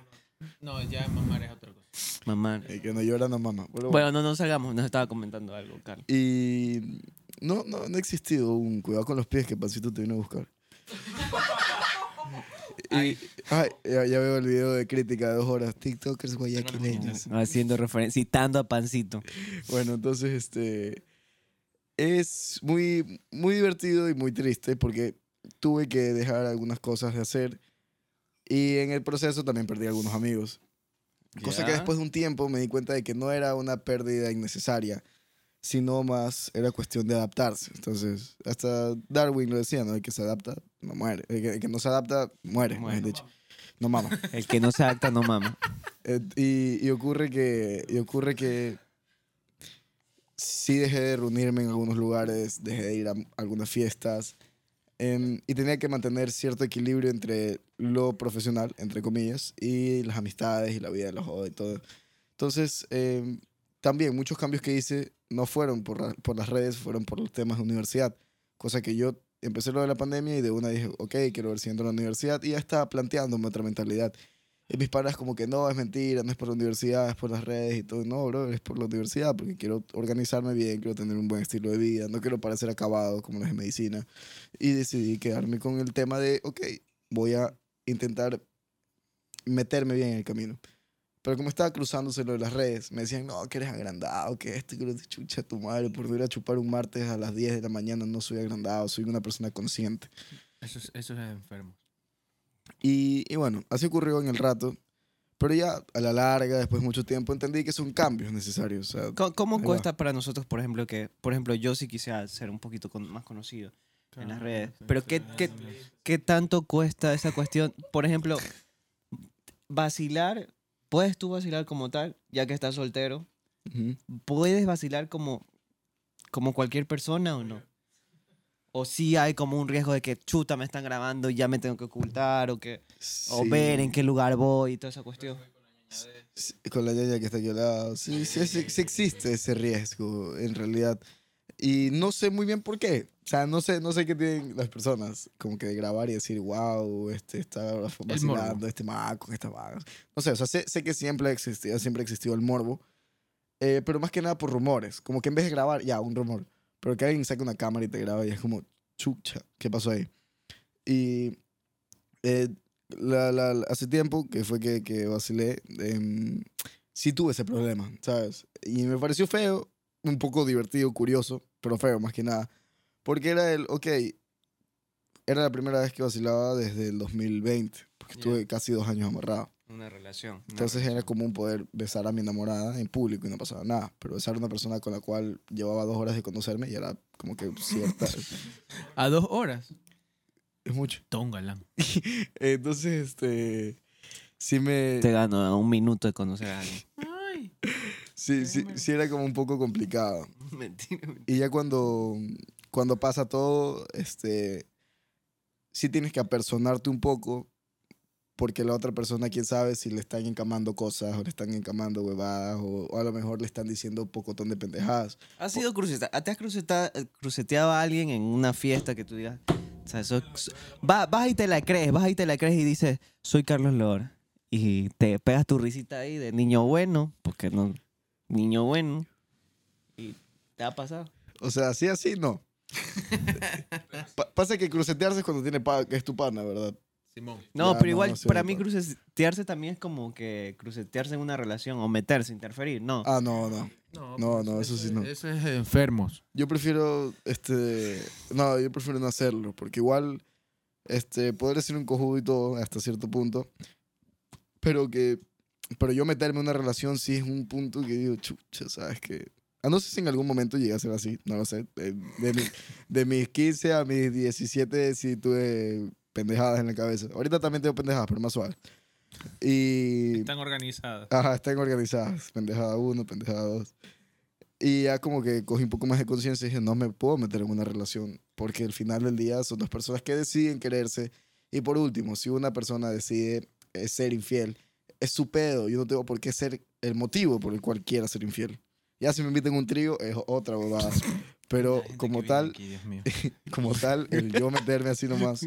No, ya mamar es otra cosa. Mamá. El que no llora no mama. Pero Bueno, no, no salgamos. Nos estaba comentando algo, Carlos. Y no, no, no ha existido un cuidado con los pies que Pancito te vino a buscar. Y, ay, ya, ya veo el video de crítica de dos horas. TikTokers guayaquileños. Haciendo referencia, citando a Pancito. Bueno, entonces, este. Es muy, muy divertido y muy triste porque tuve que dejar algunas cosas de hacer Y en el proceso también perdí algunos amigos. Cosa que Ya. después de un tiempo me di cuenta de que no era una pérdida innecesaria, sino más era cuestión de adaptarse. Entonces, hasta Darwin lo decía, ¿no? El que se adapta, no muere. El que, el que no se adapta, muere, dicho. No mama. [laughs] El que no se adapta no mama. Eh, y, y ocurre que, y ocurre que sí dejé de reunirme en algunos lugares, dejé de ir a algunas fiestas em, y tenía que mantener cierto equilibrio entre lo profesional, entre comillas, y las amistades y la vida de la joda y todo. Entonces, em, también muchos cambios que hice no fueron por, por las redes, fueron por los temas de universidad, cosa que yo empecé lo de la pandemia y de una dije, ok, quiero ver si entro a la universidad y ya estaba planteándome otra mentalidad. Y mis padres como que no, es mentira, no es por la universidad, es por las redes y todo. No, bro, es por la universidad porque quiero organizarme bien, quiero tener un buen estilo de vida, no quiero parecer acabado como los de medicina. Y decidí quedarme con el tema de, ok, voy a intentar meterme bien en el camino. Pero como estaba cruzándose lo de las redes, me decían, no, que eres agrandado, que esto, que lo de chucha tu madre, por ir a chupar un martes a las 10 de la mañana no soy agrandado, soy una persona consciente. Eso es, eso es enfermo. Y, y bueno, así ocurrió en el rato. Pero ya a la larga, después de mucho tiempo, entendí que son cambios necesarios. O sea, ¿Cómo, cómo va. cuesta para nosotros, por ejemplo, que, por ejemplo, yo sí quisiera ser un poquito con- más conocido en las redes? Pero ¿qué, qué, qué tanto cuesta esa cuestión? Por ejemplo, vacilar, ¿puedes tú vacilar como tal, ya que estás soltero? ¿Puedes vacilar como, como cualquier persona o no? ¿O sí hay como un riesgo de que chuta me están grabando y ya me tengo que ocultar o que o Sí, ver en qué lugar voy y toda esa cuestión? sí, Con la ñaña que está aquí al lado. Sí, sí, sí, sí existe ese riesgo, en realidad. Y no sé muy bien por qué. O sea, no sé, no sé qué tienen las personas. Como que de grabar y decir, wow, este está vacilando, este maco, esta vaga. No sé, o sea, sé, sé que siempre ha existido, siempre ha existido el morbo. eh, pero más que nada por rumores. Como que en vez de grabar, ya, un rumor. Pero que alguien saque una cámara y te graba y es como, chucha, ¿qué pasó ahí? Y eh, la- la- la- hace tiempo que fue que, que vacilé, em, sí tuve ese problema, ¿sabes? Y me pareció feo, un poco divertido, curioso, pero feo más que nada. Porque era el, ok, era la primera vez que vacilaba desde el 2020, porque Ya. estuve casi dos años amarrado. Una relación. una Entonces era relación. común poder besar a mi enamorada en público y no pasaba nada. Pero besar a una persona con la cual llevaba dos horas de conocerme y era como que cierta... [laughs] A dos horas. es mucho. Don galán. [laughs] Entonces, este... Sí me... Te gano a un minuto de conocer a alguien. Ay. Sí, sí, sí era como un poco complicado. [laughs] Mentira. Y ya cuando, cuando pasa todo, este, sí tienes que apersonarte un poco porque la otra persona, quién sabe si le están encamando cosas o le están encamando huevadas o, o a lo mejor le están diciendo un pocotón de pendejadas. ¿Has sido cruceteado? ¿Te has cruceta- cruceteado a alguien en una fiesta que tú digas? O sea, soy- so- va- vas y te la crees, vas y te la crees y dices, soy Carlos Lor. Y te pegas tu risita ahí de niño bueno, porque no, niño bueno. Y te ha pasado. O sea, así, así, no. Pa- pasa que crucetearse es cuando tiene pa- que es tu pana, ¿verdad? Simón. No, Ya, pero no, igual, no sé, para mí crucetearse también es como que crucetearse en una relación o meterse, interferir, no. Ah, no, no. No, no, eso sí no. Eso es enfermos. Yo prefiero, este, no, yo prefiero no hacerlo, porque igual, este, poder ser un cojudo y todo hasta cierto punto, pero que, pero yo meterme en una relación sí es un punto que digo, chucha, sabes que, ah, no sé si en algún momento llegué a ser así, no lo sé, de, de, mi- de mis 15 a mis 17 sí tuve pendejadas en la cabeza, ahorita también tengo pendejadas, pero más suave. Y... Están organizadas. Ajá, están organizadas. Pendejada 1, pendejada 2. Y ya como que cogí un poco más de conciencia y dije, no me puedo meter en una relación. Porque al final del día son dos personas que deciden quererse. Y por último, si una persona decide eh, ser infiel, es su pedo. Yo no tengo por qué ser el motivo por el cual quiera ser infiel. Ya si me invitan un trío es otra bobada. Pero como tal, aquí, [laughs] como tal, el yo meterme así nomás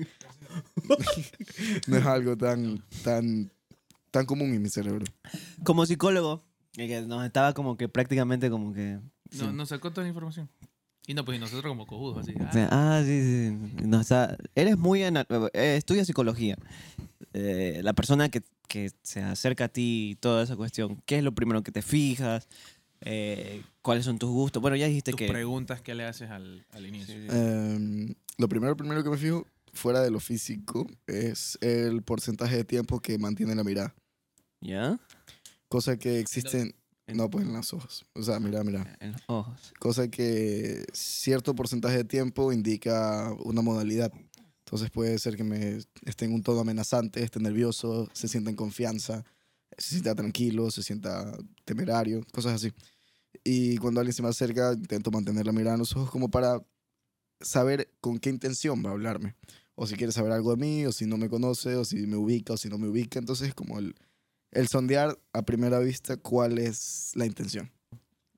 [laughs] no es algo tan, tan, tan común en mi cerebro. Como psicólogo, que nos estaba como que prácticamente como que... No, sí. nos sacó toda la información. Y no, pues y nosotros como cojudos, así. O sea, Ah, sí, sí. No, o sea, eres muy... ana- eh, estudia psicología. Eh, la persona que, que se acerca a ti y toda esa cuestión, ¿qué es lo primero que te fijas? Eh, ¿Cuáles son tus gustos? Bueno, ya dijiste tus que... preguntas que le haces al, al inicio. Sí, sí. Em, lo primero, primero que me fijo fuera de lo físico es el porcentaje de tiempo que mantiene la mirada. ¿Ya? Cosa que existen... No, pues en los ojos. O sea, mira, mira. En los ojos. Cosa que cierto porcentaje de tiempo indica una modalidad. Entonces puede ser que me esté en un tono amenazante, esté nervioso, se sienta en confianza, se sienta tranquilo, se sienta temerario, cosas así. Y cuando alguien se me acerca, intento mantener la mirada en los ojos como para saber con qué intención va a hablarme. O si quiere saber algo de mí, o si no me conoce, o si me ubica, o si no me ubica. Entonces es como el, el sondear a primera vista cuál es la intención.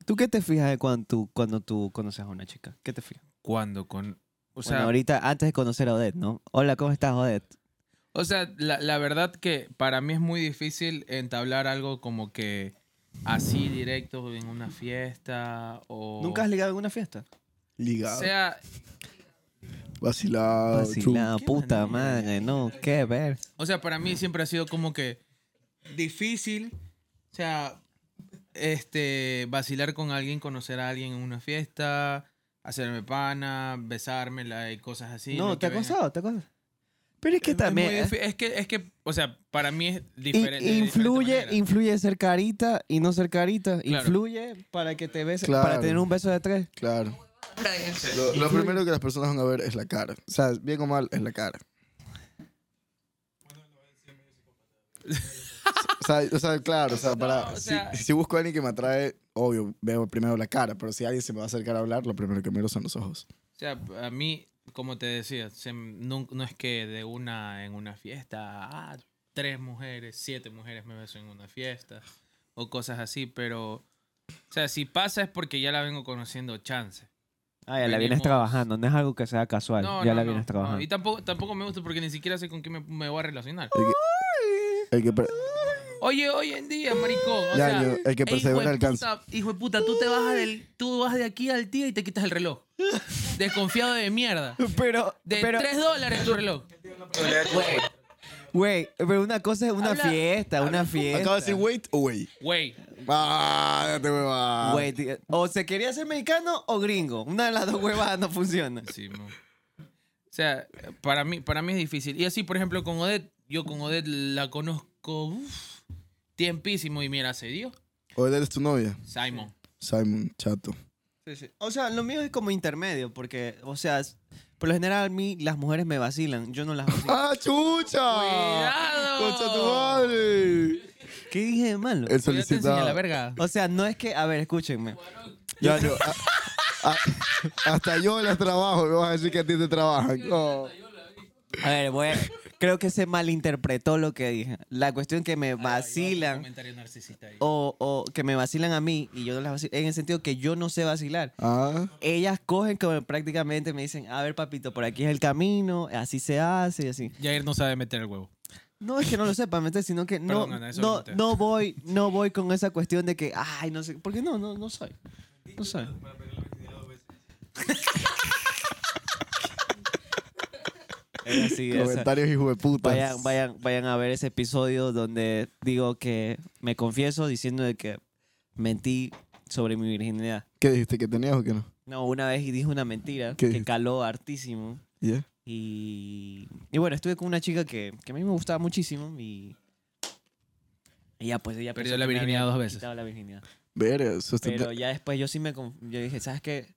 ¿Tú qué te fijas de cuando tú, cuando tú conoces a una chica? ¿Qué te fijas? Cuando con... O O sea, ahorita, antes de conocer a Odette, ¿no? Hola, ¿cómo estás, Odette? o sea la, la verdad que para mí es muy difícil entablar algo como que así directo en una fiesta o... ¿Nunca has ligado en una fiesta? O Ligado, sea, vacilado, Vacilado, puta manera. madre, no, qué ver. O sea, para mí siempre ha sido como que difícil, o sea, este, vacilar con alguien, conocer a alguien en una fiesta, hacerme pana, besármela y cosas así. no, te ha costado, te ha costado. Pero es que Es también... eh, es que, es que, o sea, para mí es diferente. influye, influye ser carita y no ser carita. Claro. Influye para que te beses, Claro. para tener un beso de tres. Claro. Lo, lo primero que las personas van a ver es la cara. O sea, bien o mal, es la cara. [laughs] O sea, o sea, claro, o sea, para, No, o si- sea- si, busco a alguien que me atrae, obvio, veo primero la cara, pero si alguien se me va a acercar a hablar, lo primero que miro son los ojos. O sea, a mí, como te decía, se- no, no es que de una en una fiesta, ah, tres mujeres, siete mujeres me beso en una fiesta o cosas así, pero, o sea, si pasa es porque ya la vengo conociendo chance. Ah, ya la vienes Venimos- trabajando, no es algo que sea casual. No, ya no, la vienes no, trabajando. Y tampoco, tampoco me gusta porque ni siquiera sé con quién me, me voy a relacionar. El que, per- Oye, hoy en día, maricón, o Ya, sea, yo- el que "Ey, persevera hijo de alcanza". puta, Hijo de puta, tú te vas, del, tú vas de aquí al día y te quitas el reloj. Desconfiado de mierda. Pero, De pero, 3 dólares tu reloj. güey, pero una cosa es una Habla- fiesta, una fiesta. ¿Acaba de decir wait o wey? Güey, Ah, ya te hueva. Güey, tío, o se quería ser mexicano o gringo. Una de las dos huevadas no funciona. Sí, mo. O sea, para mí, para mí es difícil. Y así, por ejemplo, con Odette, yo con Odette la conozco uf, tiempísimo y mira, se dio. ¿O eres tu novia? Simon. Simon, chato. O sea, lo mío es como intermedio, porque, o sea, por lo general a mí las mujeres me vacilan, yo no las [laughs] vacilo. ¡Ah, chucha! ¡Cuidado! ¡Concha tu madre! ¿Qué dije de malo? El solicitado. la verga. O sea, no es que, a ver, escúchenme. Ya, yo, a- a- hasta yo las trabajo, me vas a decir que a ti te trabajan. No. A ver, voy a- creo que se malinterpretó lo que dije. La cuestión que me vacilan Comentario narcisista ahí. o, o que me vacilan a mí y yo no las vacilo, en el sentido que yo no sé vacilar. Ah, Ellas cogen como prácticamente me dicen, a ver papito, por aquí es el camino, así se hace y así. Jair no sabe meter el huevo. No es que no lo sepa, meter, sino que no, Perdón, Ana, no, no voy, no voy con esa cuestión de que, ay, no sé, porque no, no, no soy. No soy. [laughs] Comentarios hijo de puta. Vayan, vayan, vayan a ver ese episodio donde digo que me confieso diciendo de que mentí sobre mi virginidad. ¿Qué dijiste? ¿Que tenías o que no? No, una vez dije una mentira ¿Qué que dijiste? caló hartísimo. ¿Ya? Y, y bueno, estuve con una chica que, que a mí me gustaba muchísimo y, y ya pues ella Perdió la virginidad dos veces. la virginidad. Está- Pero ya después yo sí me yo dije, ¿sabes qué?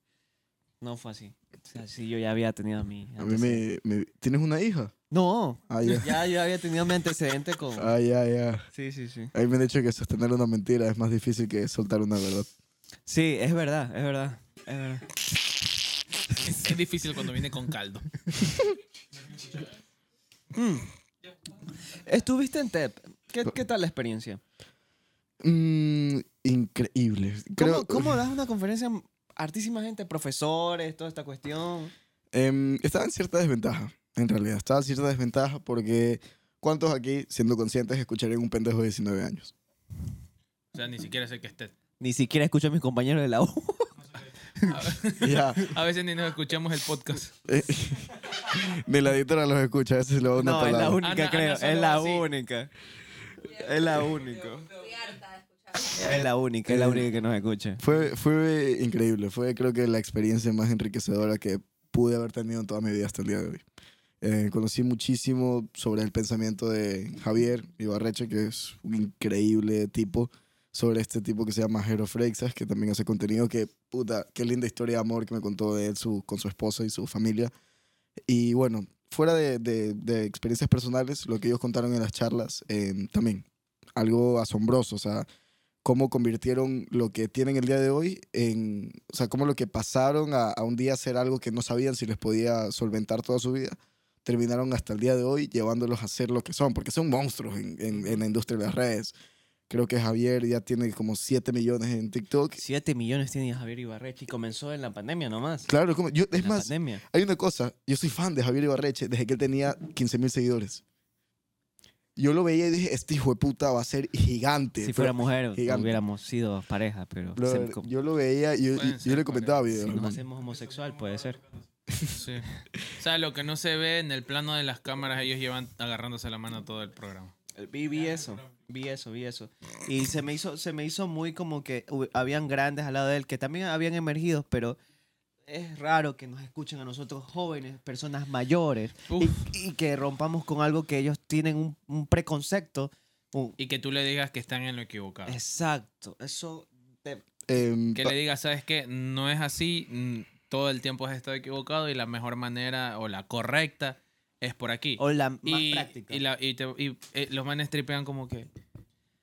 No fue así. O sea, sí, yo ya había tenido a mi A mí me, me- ¿Tienes una hija? No, Ah, ya. [laughs] ya yo había tenido mi antecedente con... Ah, ya, ya. Sí, sí, sí. A mí me han dicho que sostener una mentira es más difícil que soltar una verdad. Sí, es verdad, es verdad. Es verdad. Es, es difícil cuando viene con caldo. [laughs] Estuviste en TEP. ¿Qué, qué tal la experiencia? Mm, increíble. ¿Cómo, Creo, cómo [laughs] das una conferencia hartísima gente, profesores, toda esta cuestión? Em, estaba en cierta desventaja, en realidad. Estaba en cierta desventaja porque ¿cuántos aquí, siendo conscientes, escucharían un pendejo de 19 años? O sea, ni siquiera sé que esté. Ni siquiera escucho a mis compañeros de la U. Ya. [laughs] A veces ni nos escuchamos el podcast. eh, [laughs] Ni la editora los escucha, ese se lo va una No, es la única, Ana- creo. Ana es la así. única. Es la única. Es la única, es la única que nos escucha. Fue, fue increíble. Fue, creo que, la experiencia más enriquecedora que pude haber tenido en toda mi vida hasta el día de hoy. Eh, conocí muchísimo sobre el pensamiento de Javier Ibarreche, que es un increíble tipo, sobre este tipo que se llama Jero Freixas, que también hace contenido que, puta, qué linda historia de amor que me contó de él su, con su esposa y su familia. Y bueno, fuera de, de- de experiencias personales, lo que ellos contaron en las charlas, eh, también algo asombroso, o sea, cómo convirtieron lo que tienen el día de hoy en, o sea, cómo lo que pasaron a, a un día hacer algo que no sabían si les podía solventar toda su vida, terminaron hasta el día de hoy llevándolos a ser lo que son, porque son monstruos en, en- en la industria de las redes. Creo que Javier ya tiene como 7 millones en TikTok. 7 millones tiene Javier Ibarreche y comenzó en la pandemia nomás. Claro, como, yo, es la más, pandemia. hay una cosa, yo soy fan de Javier Ibarreche desde que él tenía 15 mil seguidores. Yo lo veía y dije, este hijo de puta va a ser gigante. Si pero- fuera mujer, gigante. hubiéramos sido pareja, pero brother, se- yo lo veía y yo, y- yo le comentaba videos. si nos hacemos homosexual, puede ser. Sí. O sea, lo que no se ve en el plano de las cámaras, ellos llevan agarrándose la mano todo el programa. Vi, vi eso, vi eso, vi eso. Y se me hizo, se me hizo muy como que habían grandes al lado de él, que también habían emergido, pero es raro que nos escuchen a nosotros jóvenes, personas mayores, y, y que rompamos con algo que ellos tienen un, un preconcepto. un- Y que tú le digas que están en lo equivocado. exacto, eso... te- Em, Que le digas, ¿sabes qué? No es así. Todo el tiempo has estado equivocado y la mejor manera o la correcta es por aquí. o la más y, práctica. y, la- y te- y, eh, los manes tripean como que...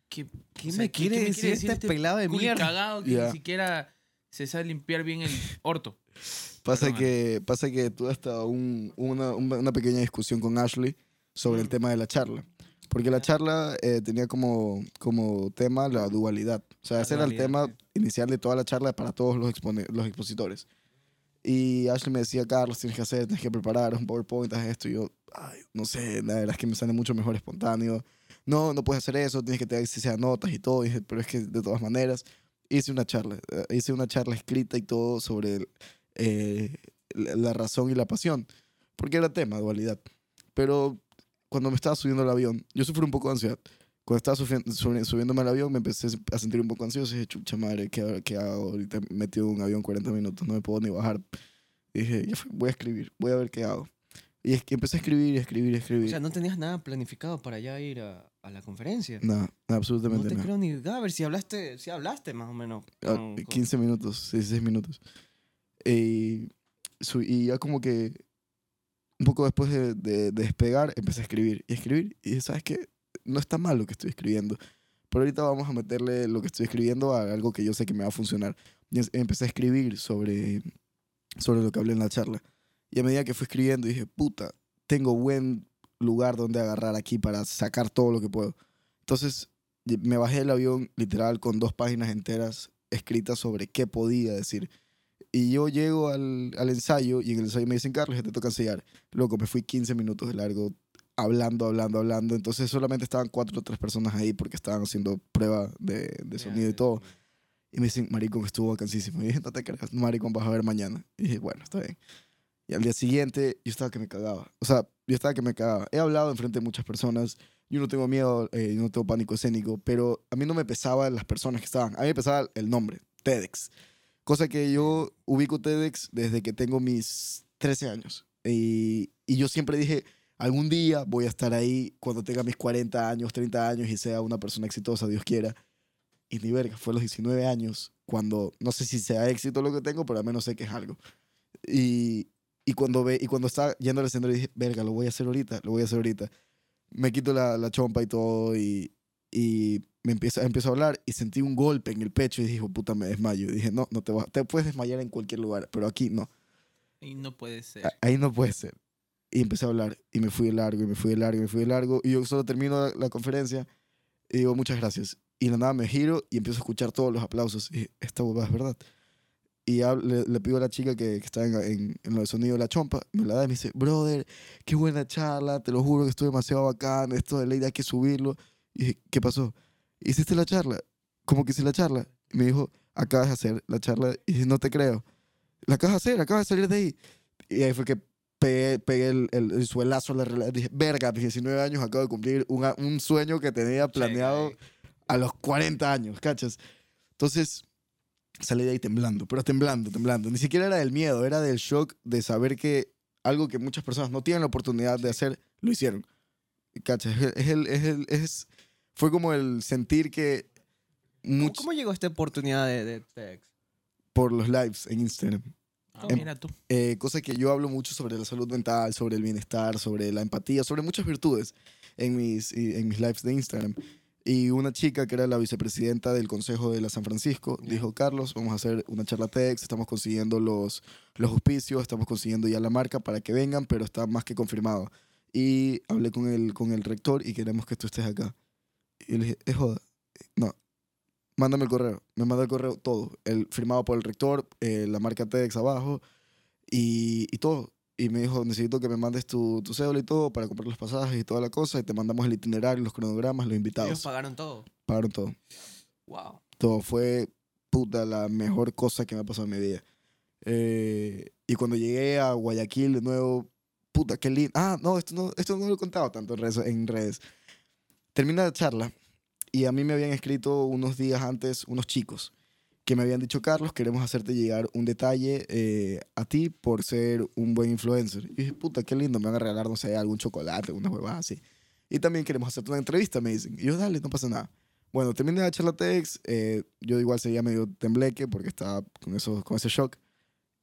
¿Qué, ¿Qué o sea, me ¿qué- quiere qué me decir este pelado de mierda? cagado que Ya. ni siquiera se sabe limpiar bien el orto. Pasa que, pasa que tuve hasta un- una, una- pequeña discusión con Ashley sobre el tema de la charla. Porque la charla eh, tenía como, como tema la dualidad. O sea, La ese era el dualidad, tema sí. inicial de toda la charla para todos los, los expositores. Y Ashley me decía, Carlos, tienes que hacer, tienes que preparar un PowerPoint, haz esto. Y yo, ay, no sé, la verdad es que me sale mucho mejor espontáneo. No, no puedes hacer eso, tienes que tener que sea notas y todo. Y dije, pero es que de todas maneras, hice una charla. eh, Hice una charla escrita y todo sobre el, eh, la razón y la pasión. Porque era tema, dualidad. Pero cuando me estaba subiendo al avión, yo sufrí un poco de ansiedad. Cuando estaba sufi- subi- subiéndome al avión, me empecé a sentir un poco ansioso. Y dije, chucha madre, ¿qué, qué hago? Ahorita metido en un avión 40 minutos, no me puedo ni bajar. Y dije, ya voy a escribir, voy a ver qué hago. Y es que empecé a escribir, escribir, escribir. O sea, no tenías nada planificado para ya ir a, a la conferencia. nada, No absolutamente te nada. creo ni... A ver, si hablaste, si hablaste más o menos. Ah, con- con- 15 minutos, 16 minutos. Y, su- y ya como que un poco después de, de- de despegar, empecé a escribir y escribir. Y dije, ¿sabes qué? No está mal lo que estoy escribiendo. Pero ahorita vamos a meterle lo que estoy escribiendo a algo que yo sé que me va a funcionar. Y empecé a escribir sobre, sobre lo que hablé en la charla. Y a medida que fui escribiendo, dije, puta, tengo buen lugar donde agarrar aquí para sacar todo lo que puedo. Entonces me bajé del avión literal con dos páginas enteras escritas sobre qué podía decir. Y yo llego al, al ensayo y en el ensayo me dicen, Carlos, ya te toca ensayar. Loco, me fui 15 minutos de largo hablando, hablando, hablando. Entonces solamente estaban cuatro o tres personas ahí porque estaban haciendo prueba de, de sonido y todo. Y me dicen, maricón, estuvo vacancísimo. Y dije, no te creas, maricón, vas a ver mañana. Y dije, bueno, está bien. Y al día siguiente, yo estaba que me cagaba. O sea, yo estaba que me cagaba. He hablado enfrente de muchas personas. Yo no tengo miedo, eh, yo no tengo pánico escénico, pero a mí no me pesaban las personas que estaban. A mí me pesaba el nombre, TEDx. Cosa que yo ubico TEDx desde que tengo mis 13 años. Y, y yo siempre dije, algún día voy a estar ahí cuando tenga mis 40 años, 30 años y sea una persona exitosa, Dios quiera. Y ni verga, fue a los 19 años cuando, no sé si sea éxito lo que tengo, pero al menos sé que es algo. Y, y cuando ve y cuando estaba yendo al escenario dije, verga, lo voy a hacer ahorita, lo voy a hacer ahorita. Me quito la, la chompa y todo y, y me empiezo, empiezo a hablar y sentí un golpe en el pecho y dije, puta, me desmayo. Y dije, no, no te vas, te puedes desmayar en cualquier lugar, pero aquí no. Y no puede ser. A- Ahí no puede ser. Y empecé a hablar y me fui de largo y me fui de largo y me fui de largo y yo solo termino la, la conferencia y digo, muchas gracias. Y de nada me giro y empiezo a escuchar todos los aplausos y dije, esta huevada es verdad. Y hab- le, le pido a la chica que, que está en, en, en lo de sonido de la chompa, me la da y me dice, brother, qué buena charla, te lo juro que estuvo demasiado bacán, esto de ley hay que subirlo. Y dije, ¿qué pasó? ¿Hiciste la charla? ¿Cómo que hice la charla? Y me dijo, acabas de hacer la charla. Y dije, no te creo. La acabas de hacer, acabas de salir de ahí. Y ahí fue que pegué, pegué el, el, el suelazo a la realidad. Dije, verga, a mis 19 años acabo de cumplir un, un sueño que tenía planeado a los 40 años, ¿cachas? Entonces salí de ahí temblando, pero temblando, temblando. Ni siquiera era del miedo, era del shock de saber que algo que muchas personas no tienen la oportunidad de hacer, lo hicieron. ¿Cachas? Es el, es el- es- fue como el sentir que ¿Cómo, much- cómo llegó esta oportunidad de, de TEDx? por los lives en Instagram. Ah, Em- mira tú. Eh, cosa que yo hablo mucho sobre la salud mental, sobre el bienestar, sobre la empatía, sobre muchas virtudes en mis, en mis lives de Instagram. Y una chica que era la vicepresidenta del Consejo de la San Francisco Ya. dijo, Carlos, vamos a hacer una charla TEDx, estamos consiguiendo los, los auspicios, estamos consiguiendo ya la marca para que vengan, pero está más que confirmado. Y hablé con el, con el rector y queremos que tú estés acá. Y le dije, es joda. No, mándame el correo. Me manda el correo todo. El, firmado por el rector, eh, la marca TEDx abajo y, y todo. Y me dijo, necesito que me mandes tu, tu cédula y todo para comprar los pasajes y toda la cosa. Y te mandamos el itinerario, los cronogramas, los Ellos invitados. pagaron todo. Pagaron todo. Wow. Todo fue, puta, la mejor cosa que me ha pasado en mi vida. Eh, y cuando llegué a Guayaquil de nuevo, puta, qué lindo. Ah, no, esto no, esto no lo he contado tanto en redes, en redes. Termina la charla y a mí me habían escrito unos días antes unos chicos que me habían dicho, Carlos, queremos hacerte llegar un detalle eh, a ti por ser un buen influencer. Y dije, puta, qué lindo, me van a regalar, no sé, algún chocolate, unas huevadas así. Y también queremos hacerte una entrevista, me dicen. Y yo, dale, no pasa nada. Bueno, terminé la charla TEDx, eh, yo igual seguía medio tembleque porque estaba con, eso, con ese shock.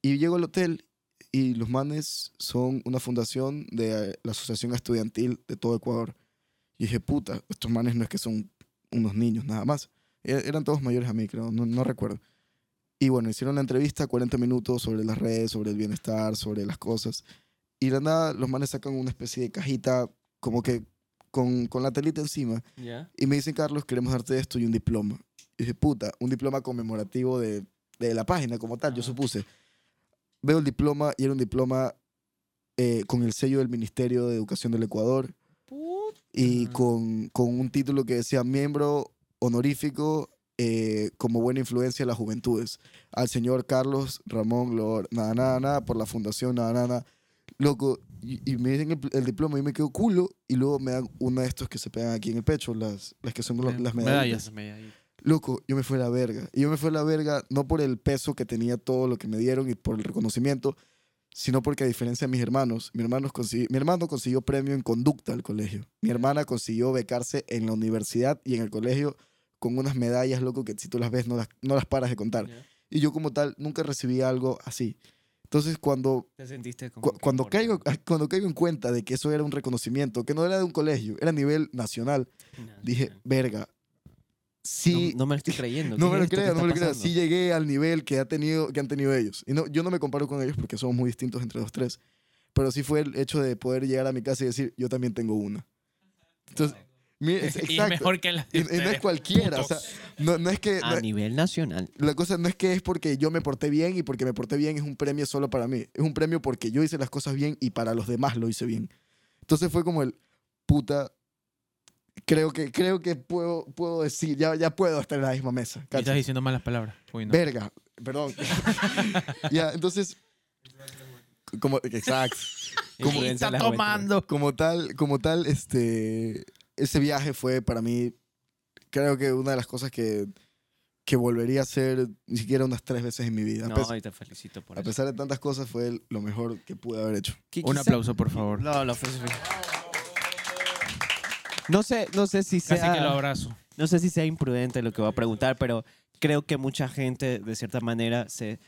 Y llego al hotel y los manes son una fundación de la Asociación Estudiantil de todo Ecuador. Y dije, puta, estos manes no es que son unos niños nada más. E- Eran todos mayores a mí, creo, no, no recuerdo. Y bueno, hicieron una entrevista, 40 minutos sobre las redes, sobre el bienestar, sobre las cosas. Y de la nada, los manes sacan una especie de cajita como que con, con la telita encima y me dicen, Carlos, queremos darte esto y un diploma. Y dije, puta, un diploma conmemorativo de, de la página como tal, yo supuse. Veo el diploma y era un diploma eh, con el sello del Ministerio de Educación del Ecuador y Mm. con, con un título que decía miembro honorífico eh, como buena influencia de las juventudes. Al señor Carlos Ramón Lor, nada, nada, nada, por la fundación, nada, nada, nada. Loco, y, y me dicen el, el diploma y me quedo culo y luego me dan una de estos que se pegan aquí en el pecho, las, las que son lo- las medallas. Medallas. Loco, yo me fui a la verga. Y yo me fui a la verga no por el peso que tenía todo lo que me dieron y por el reconocimiento, sino porque a diferencia de mis hermanos, mi hermano, consiguió, mi hermano consiguió premio en conducta al colegio. Mi hermana consiguió becarse en la universidad y en el colegio con unas medallas, loco, que si tú las ves no las, no las paras de contar. Y yo como tal nunca recibí algo así. Entonces cuando, ¿Te sentiste como cu- que cuando, caigo, cuando caigo en cuenta de que eso era un reconocimiento, que no era de un colegio, era a nivel nacional, dije, verga, sí, No, no me lo estoy creyendo. no ¿qué me lo creas, no me lo creas. Sí llegué al nivel que, ha tenido, que han tenido ellos. Y no, yo no me comparo con ellos porque somos muy distintos entre los tres. Pero sí fue el hecho de poder llegar a mi casa y decir, yo también tengo una. Entonces, mi- es- [laughs] Y es exacto. mejor que la Y, y no es cualquiera. O sea, no, no es que... A no- nivel nacional. la cosa no es que es porque yo me porté bien y porque me porté bien es un premio solo para mí. Es un premio porque yo hice las cosas bien y para los demás lo hice bien. Entonces fue como el puta. Creo que, creo que puedo, puedo decir, ya, ya puedo estar en la misma mesa. Estás diciendo malas palabras. Uy, no. Verga, perdón. [laughs] ya, entonces. Como, exacto. [laughs] Como, está tomando. tal, como tal, este, ese viaje fue para mí, creo que una de las cosas que, que volvería a hacer ni siquiera unas tres veces en mi vida. A, No, pesar, y te felicito por a eso. pesar de tantas cosas, fue lo mejor que pude haber hecho. Un quizá- aplauso, por favor. No, lo felicito. No sé, no sé si Casi sea, que lo abrazo. no sé si sea imprudente lo que voy a preguntar, pero creo que mucha gente, de cierta manera, se,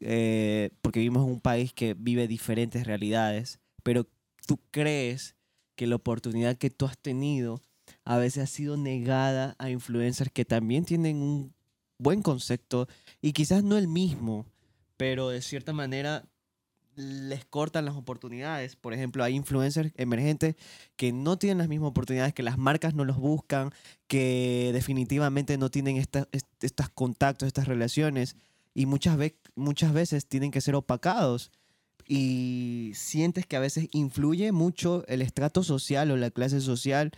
eh, porque vivimos en un país que vive diferentes realidades, pero tú crees que la oportunidad que tú has tenido a veces ha sido negada a influencers que también tienen un buen concepto y quizás no el mismo, pero de cierta manera les cortan las oportunidades. Por ejemplo, hay influencers emergentes que no tienen las mismas oportunidades, que las marcas no los buscan, que definitivamente no tienen estos contactos, estas relaciones y muchas, ve- muchas veces tienen que ser opacados. Y sientes que a veces influye mucho el estrato social o la clase social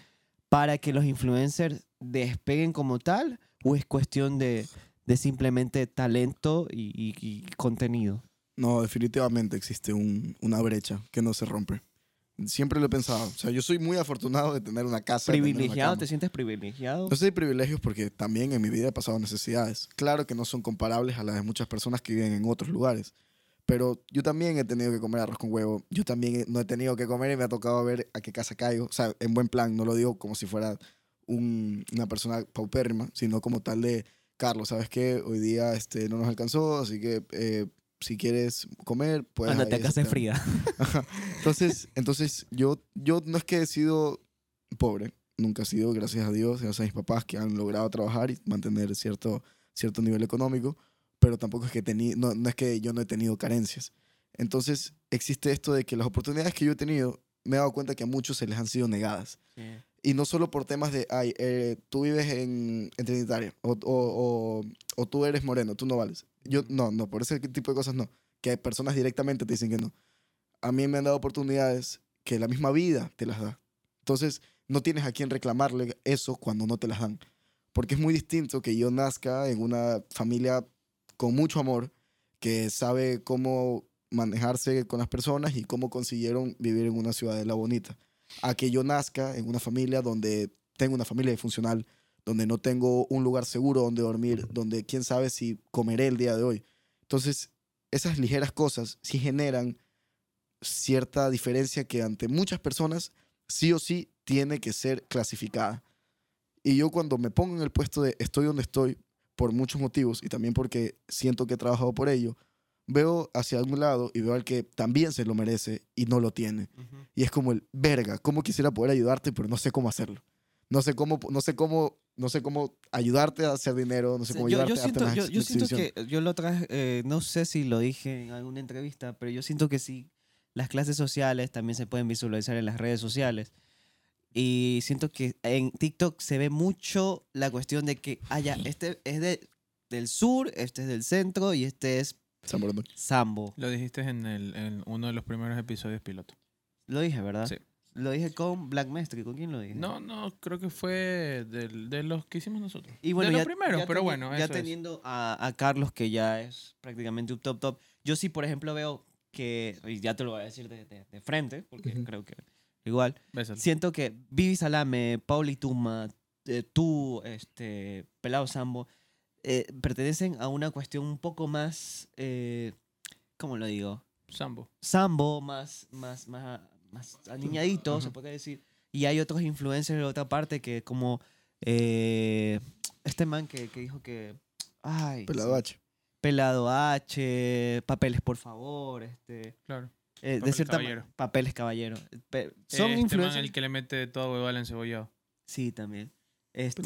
para que los influencers despeguen como tal o es cuestión de, de simplemente talento y, y- y contenido. No, definitivamente existe un- una brecha que no se rompe. Siempre lo he pensado. O sea, yo soy muy afortunado de tener una casa. una ¿Privilegiado? ¿Te sientes privilegiado? No sé de privilegios porque también en mi vida he pasado necesidades. Claro que no son comparables a las de muchas personas que viven en otros lugares. Pero yo también he tenido que comer arroz con huevo. Yo también no he tenido que comer y me ha tocado ver a qué casa caigo. O sea, en buen plan, no lo digo como si fuera un- una persona paupérrima, sino como tal de, Carlos, ¿sabes qué? Hoy día este, no nos alcanzó, así que eh, si quieres comer, pues... Ándate a casa de está". fría. [laughs] Ajá. Entonces, entonces yo, yo no es que he sido pobre, nunca he sido, gracias a Dios, gracias a mis papás que han logrado trabajar y mantener cierto, cierto nivel económico, pero tampoco es que tení, no, no es que yo no he tenido carencias. Entonces, existe esto de que las oportunidades que yo he tenido, me he dado cuenta que a muchos se les han sido negadas. Y no solo por temas de, ay, eh, tú vives en, en Trinitaria, o, o, o, o tú eres moreno, tú no vales. Yo, no, no, por ese tipo de cosas no. Que hay personas directamente te dicen que no. A mí me han dado oportunidades que la misma vida te las da. Entonces, no tienes a quien reclamarle eso cuando no te las dan. Porque es muy distinto que yo nazca en una familia con mucho amor, que sabe cómo manejarse con las personas y cómo consiguieron vivir en una ciudadela bonita a que yo nazca en una familia donde tengo una familia disfuncional, donde no tengo un lugar seguro donde dormir, donde quién sabe si comeré el día de hoy. Entonces, esas ligeras cosas sí generan cierta diferencia que ante muchas personas sí o sí tiene que ser clasificada. Y yo cuando me pongo en el puesto de estoy donde estoy, por muchos motivos y también porque siento que he trabajado por ello, veo hacia algún lado y veo al que también se lo merece y no lo tiene. Y es como el, verga, ¿cómo quisiera poder ayudarte, pero no sé cómo hacerlo? No sé cómo, no sé cómo, no sé cómo ayudarte a hacer dinero, no sé cómo yo, ayudarte yo a las yo, yo siento que yo lo otra vez, eh, no sé si lo dije en alguna entrevista, pero yo siento que sí, las clases sociales también se pueden visualizar en las redes sociales. Y siento que en TikTok se ve mucho la cuestión de que, ah, ya, este es de, del sur, este es del centro y este es. Sambo. Lo dijiste en, el, en uno de los primeros episodios piloto. Lo dije, ¿verdad? Sí. Lo dije con Black Mestre. ¿Con quién lo dije? No, no, creo que fue de los que hicimos nosotros. Y bueno, de los ya, primeros, ya pero bueno, ya eso es. teniendo a, a Carlos, que ya es prácticamente un top top. Yo sí, por ejemplo, veo que, y ya te lo voy a decir de, de- de frente, porque creo que igual, Bésalo. siento que Vivi Salame, Pauli Tuma, eh, tú, este, Pelado Sambo, eh, pertenecen a una cuestión un poco más, eh, ¿cómo lo digo? Sambo. Sambo, más, más, más, más aniñadito, se Ajá. puede decir. Y hay otros influencers de otra parte que como eh, este man que, que dijo que... Ay, Pelado sí, H. Pelado H, papeles por favor, este... Claro. eh, de Papeles cierta caballero. Papeles caballero. Pe- Son este man influencers... el que le mete toda huevada en cebollado. Sí, también. Este,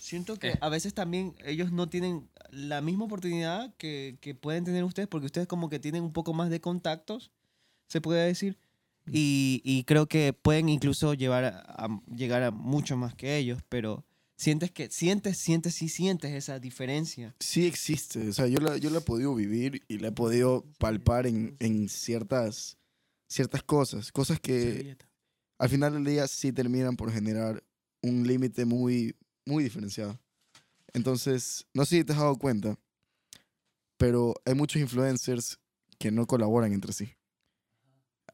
siento que Eh. a veces también ellos no tienen la misma oportunidad que, que pueden tener ustedes, porque ustedes como que tienen un poco más de contactos, se puede decir, y, y creo que pueden incluso llevar a, a- llegar a mucho más que ellos, pero sientes que, sientes, sientes, sí sientes esa diferencia. Sí existe. O sea, yo la, yo la he podido vivir y la he podido palpar en, en ciertas, ciertas cosas. Cosas que al final del día sí terminan por generar un límite muy, muy diferenciado. Entonces, no sé si te has dado cuenta, pero hay muchos influencers que no colaboran entre sí.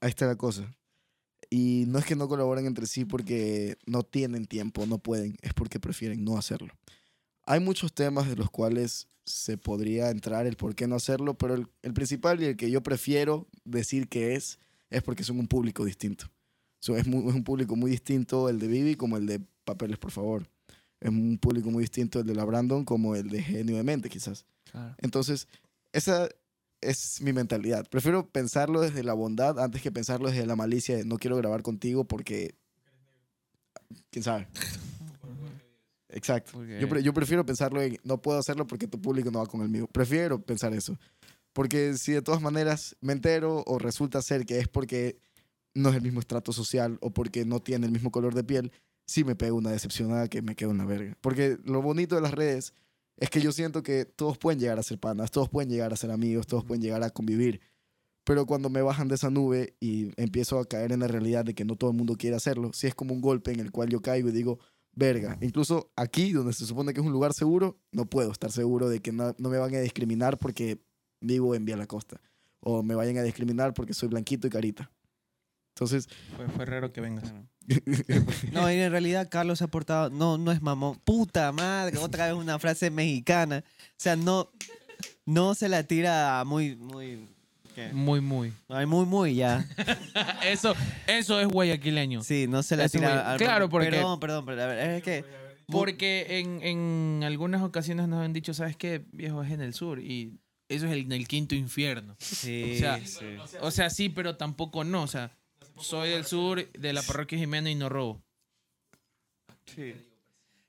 Ahí está la cosa. Y no es que no colaboren entre sí porque no tienen tiempo, no pueden, es porque prefieren no hacerlo. Hay muchos temas de los cuales se podría entrar el por qué no hacerlo, pero el, el principal y el que yo prefiero decir que es, es porque son un público distinto. So, es un público muy distinto el de Vivi como el de Papeles, por favor. Es un público muy distinto el de la Brandon como el de Genio de Mente, quizás. Entonces, esa es mi mentalidad. Prefiero pensarlo desde la bondad antes que pensarlo desde la malicia de no quiero grabar contigo porque... ¿Quién sabe? Exacto. Yo, pre- yo prefiero pensarlo en no puedo hacerlo porque tu público no va con el mío. Prefiero pensar eso. Porque si de todas maneras me entero o resulta ser que es porque no es el mismo estrato social o porque no tiene el mismo color de piel, sí me pego una decepcionada que me quedo en la verga. Porque lo bonito de las redes es que yo siento que todos pueden llegar a ser panas, todos pueden llegar a ser amigos, todos pueden llegar a convivir. Pero cuando me bajan de esa nube y empiezo a caer en la realidad de que no todo el mundo quiere hacerlo, sí es como un golpe en el cual yo caigo y digo, verga, incluso aquí donde se supone que es un lugar seguro, no puedo estar seguro de que no, no me van a discriminar porque vivo en Vía La Costa. O me vayan a discriminar porque soy blanquito y carita. Entonces, Fue, fue raro que vengas. [laughs] No, y en realidad Carlos ha aportado, no, no es mamón, puta madre, otra vez una frase mexicana. O sea, no, no se la tira muy, muy, ¿Qué? Muy, muy. Ay, muy, muy, ya. [laughs] Eso, eso es guayaquileño. Sí, no se la Eso, tira al... Claro, porque- Perdón, perdón, pero a ver, es que... Porque en, en algunas ocasiones nos han dicho, ¿sabes qué? Viejo, es en el sur. Y eso es el, el quinto infierno. Sí, O sea, sí. O sea, sí, pero tampoco no. O sea, soy del sur, de la parroquia Jimena y no robo.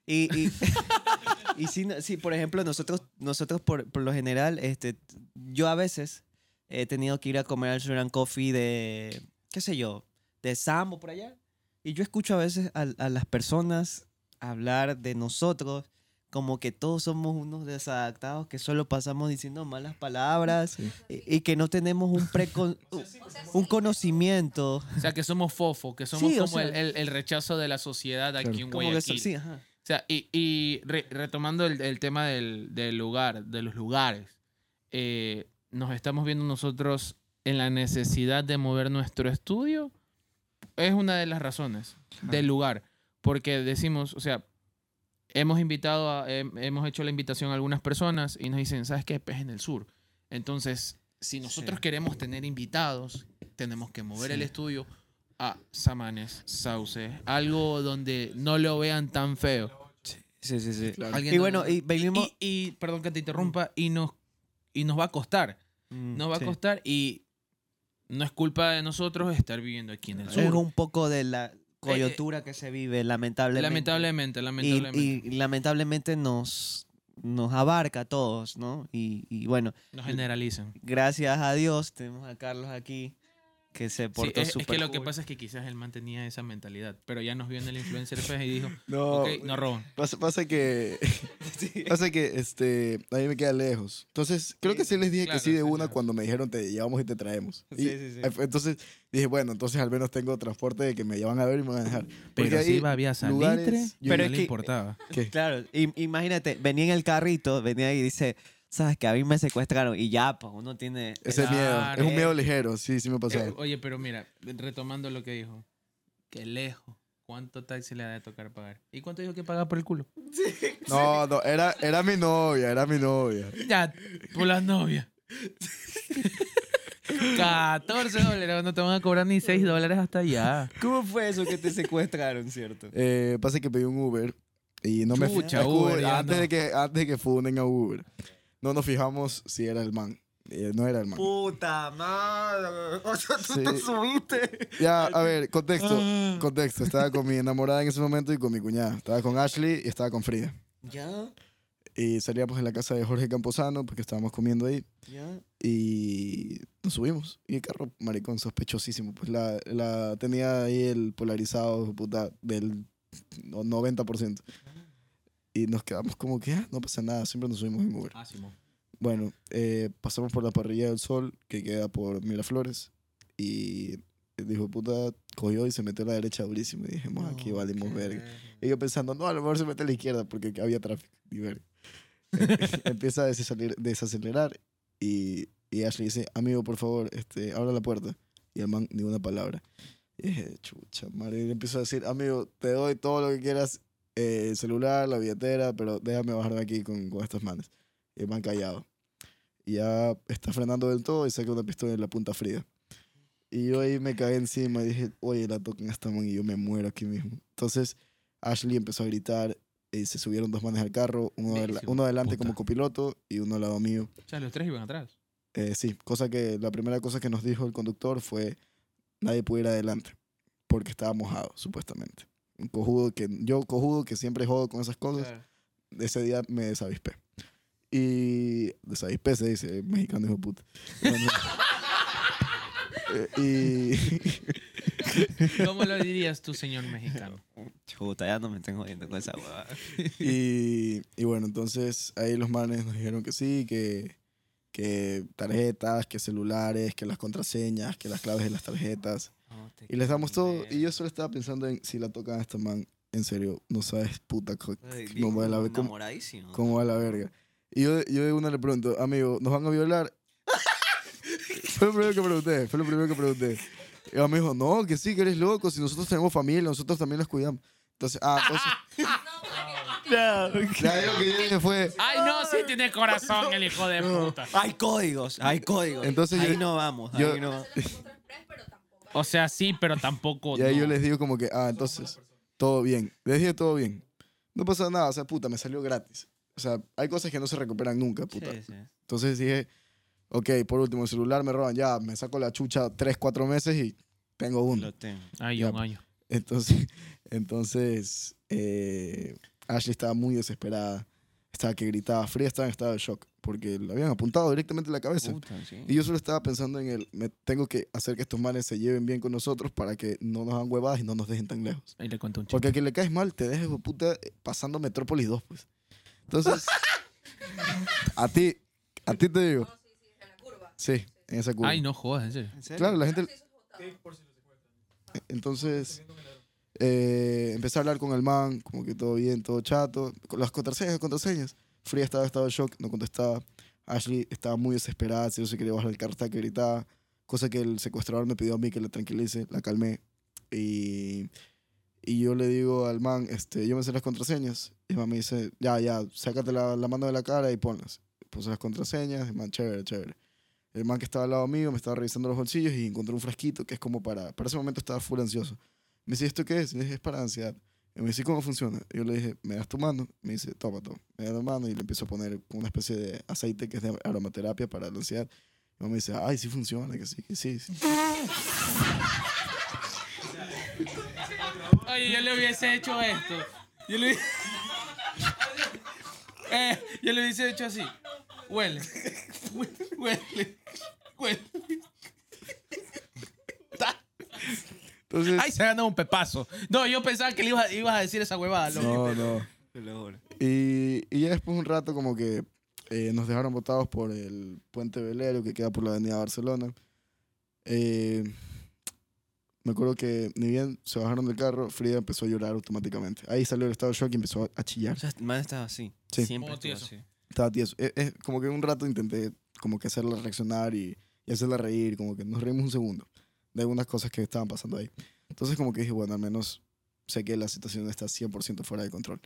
Y, y, [laughs] y sí, no- sí, por ejemplo, nosotros, nosotros por, por lo general, este, yo a veces he tenido que ir a comer al Sugar and Coffee de, qué sé yo, de Sambo por allá. Y yo escucho a veces a, a las personas hablar de nosotros como que todos somos unos desadaptados que solo pasamos diciendo malas palabras Sí. y, y que no tenemos un, precon, [laughs] un conocimiento. O sea, que somos fofo, que somos Sí, o como sea- el, el- el rechazo de la sociedad aquí en Guayaquil. sí, ajá. O sea, y, y re- retomando el, el tema del, del lugar, de los lugares, eh, nos estamos viendo nosotros en la necesidad de mover nuestro estudio. Es una de las razones del lugar. Porque decimos, o sea, hemos invitado, a- hemos hecho la invitación a algunas personas y nos dicen, ¿sabes qué? Pues en el sur. Entonces, si nosotros Sí. queremos tener invitados, tenemos que mover el estudio a Samanes, Sauce, algo donde no lo vean tan feo. Sí, sí, sí. Claro. Alguien Y bueno, y venimos... y, y, perdón que te interrumpa, y nos, y nos va a costar. Mm, Nos va sí. a costar y no es culpa de nosotros estar viviendo aquí en el sur. Es un poco de la coyuntura que se vive, lamentablemente. lamentablemente, Y, lamentablemente. y lamentablemente nos, nos abarca a todos, ¿no? Y, y bueno, nos generalizan. gracias a Dios tenemos a Carlos aquí, que se Sí, portó es, es súper que lo que pasa es que quizás él mantenía esa mentalidad, pero ya nos vio en el Influencer Fest y dijo, [laughs] No, ok, no roban. pasa, pasa que [laughs] pasa que este a mí me queda lejos. Entonces, creo que sí les dije Claro, que sí de sí, una claro. cuando me dijeron te llevamos y te traemos. Sí, Y, sí, sí. Entonces dije, bueno, entonces al menos tengo transporte de que me llevan a ver y me van a dejar. Porque Pero si iba había lugares- salitre, yo- pero es no le que- importaba. ¿Qué? Claro, im- imagínate, venía en el carrito, venía y dice, sabes que a mí me secuestraron y ya, pues uno tiene... Ese es miedo, es un miedo ligero, sí, sí me ha Eh, oye, pero mira, retomando lo que dijo, que lejos, ¿cuánto taxi le ha de tocar pagar? ¿Y cuánto dijo que pagaba por el culo? [laughs] No, no, era, era mi novia, era mi novia. Ya, por las novias. [laughs] 14 dólares, no te van a cobrar ni 6 dólares hasta allá. ¿Cómo fue eso que te secuestraron, cierto? Eh, pasa que pedí un Uber y no me Chucha, Uber, ya antes no. de que antes de que funen a Uber. No nos fijamos si era el man. Eh, no era el man. Puta madre. [laughs] O sea, tú Sí. te subiste. Ya, a ver, contexto. Ah. Contexto. Estaba con mi enamorada en ese momento y con mi cuñada. Estaba con Ashley y estaba con Frida. Ya, Y salíamos en la casa de Jorge Camposano porque estábamos comiendo ahí. ya. Y nos subimos. Y el carro, maricón, sospechosísimo. Pues la, la tenía ahí el polarizado, puta, del no- 90%. Y nos quedamos como que, ah, no pasa nada, siempre nos subimos en Uber. Ah, Simón. Bueno, eh, pasamos por la parrilla del sol, que queda por Miraflores. Y dijo, puta, cogió y se metió a la derecha durísimo. Y dijimos, aquí valimos verga. Y yo pensando, no, a lo mejor se mete a la izquierda porque había tráfico. Y verga. [laughs] Empieza a desaceler- desacelerar y, y Ashley dice, amigo, por favor, este, abra la puerta. Y el man, ni una palabra. Y dije, chucha, madre. Y le empiezo a decir, amigo, te doy todo lo que quieras, eh, el celular, la billetera, pero déjame bajarme aquí con, con estos manes. Y el man callado. Y ya está frenando del todo y saca una pistola en la punta fría. Y yo ahí me caí encima y dije, oye, la tocan a esta man y yo me muero aquí mismo. Entonces Ashley empezó a gritar y se subieron dos manes al carro, uno, Hijo adela- de uno adelante puta. como copiloto y uno al lado mío. O sea, los tres iban atrás. Eh, sí, cosa que la primera cosa que nos dijo el conductor fue nadie puede ir adelante porque estaba mojado, supuestamente. Un cojudo que yo cojudo que siempre jodo con esas cosas, ese día me desavispé. Y desavispé se dice, mexicano hijo de puta. Bueno, [laughs] eh, ¿Cómo lo dirías tú, señor mexicano? Chuta, ya no me tengo jodiendo con esa huevada. [laughs] y, y bueno, entonces ahí los manes nos dijeron que sí, que, que tarjetas, que celulares, que las contraseñas, que las claves de las tarjetas. Y les damos todo. Y yo solo estaba pensando en si la tocan a esta man, en serio, no sabes puta cómo va la, cómo, enamoradísimo. cómo va la verga. Y yo, yo de una le pregunto, amigo, ¿nos van a violar? [laughs] fue lo primero que pregunté, fue lo primero que pregunté. Y ella me dijo, no, que sí, que eres loco, si nosotros tenemos familia, nosotros también los cuidamos. Entonces, ah, [laughs] entonces, [laughs] Ya, lo que yo dije fue. Ay, no, sí tiene corazón el hijo de puta. Hay códigos, hay códigos. Entonces ahí yo- no vamos, yo- ahí no. O sea, sí, pero tampoco. Y ahí no. yo les digo como que, ah, entonces, todo bien. Les dije todo bien. No pasa nada, o sea, puta, me salió gratis. O sea, hay cosas que no se recuperan nunca, puta. Sí, sí. Entonces dije, ok, por último, el celular me roban, ya, me saco la chucha tres, cuatro meses y tengo uno. Lo tengo. Ay, Ya, un año. Entonces, [laughs] entonces eh, Ashley estaba muy desesperada. Estaba que gritaba. Fría estaba en estado de shock porque le habían apuntado directamente en la cabeza. Puta, sí. Y yo solo estaba pensando en el, me tengo que hacer que estos manes se lleven bien con nosotros para que no nos hagan huevadas y no nos dejen tan lejos. Ahí le cuento un chico. Porque a quien le caes mal, te dejes puta eh, pasando Metrópolis 2, pues. Entonces, [laughs] a ti, a ti te digo. Sí, en esa curva. Ay, no jodas, en serio. ¿En serio? Claro, la gente. Entonces, eh, empecé a hablar con el man, como que todo bien, todo chato. Con las contraseñas, contraseñas. Fría estaba en estado de shock, no contestaba. Ashley estaba muy desesperada, si no se quería bajar el carro, estaba que gritaba. Cosa que el secuestrador me pidió a mí que la tranquilice, la calmé. Y, y yo le digo al man, este, yo me sé las contraseñas. Y el man me dice, ya, ya, sácate la, la mano de la cara y ponlas. Puse las contraseñas, el man, chévere, chévere. El man que estaba al lado mío me estaba revisando los bolsillos y encontró un frasquito que es como para... Para ese momento estaba full ansioso. Me dice, ¿esto qué es? Y le dije, es para ansiedad. Y me dice, ¿cómo funciona? Y yo le dije, ¿me das tu mano? Me dice, toma, toma. Me da la mano y le empiezo a poner una especie de aceite que es de aromaterapia para la ansiedad. Y me dice, ay, sí funciona, que sí, que sí. sí. [laughs] Oye, yo le hubiese hecho esto. Yo le, [laughs] eh, yo le hubiese hecho así. Huele. [laughs] Huele. Huele. Entonces, Ay, se ha ganado un pepazo. No, yo pensaba que le ibas, ibas a decir esa huevada. loco. no, no. Y, y ya después un rato como que eh, nos dejaron botados por el puente velero que queda por la avenida Barcelona. Eh, me acuerdo que ni bien se bajaron del carro, Frida empezó a llorar automáticamente. Ahí salió el estado de shock y empezó a, chillar. O sea, el man estaba así. Sí. Siempre estuvo tieso. así. Estaba tieso. Es, es como que un rato intenté como que hacerla reaccionar y, y hacerla reír, como que nos reímos un segundo de algunas cosas que estaban pasando ahí. Entonces como que dije, bueno, al menos sé que la situación está 100% fuera de control.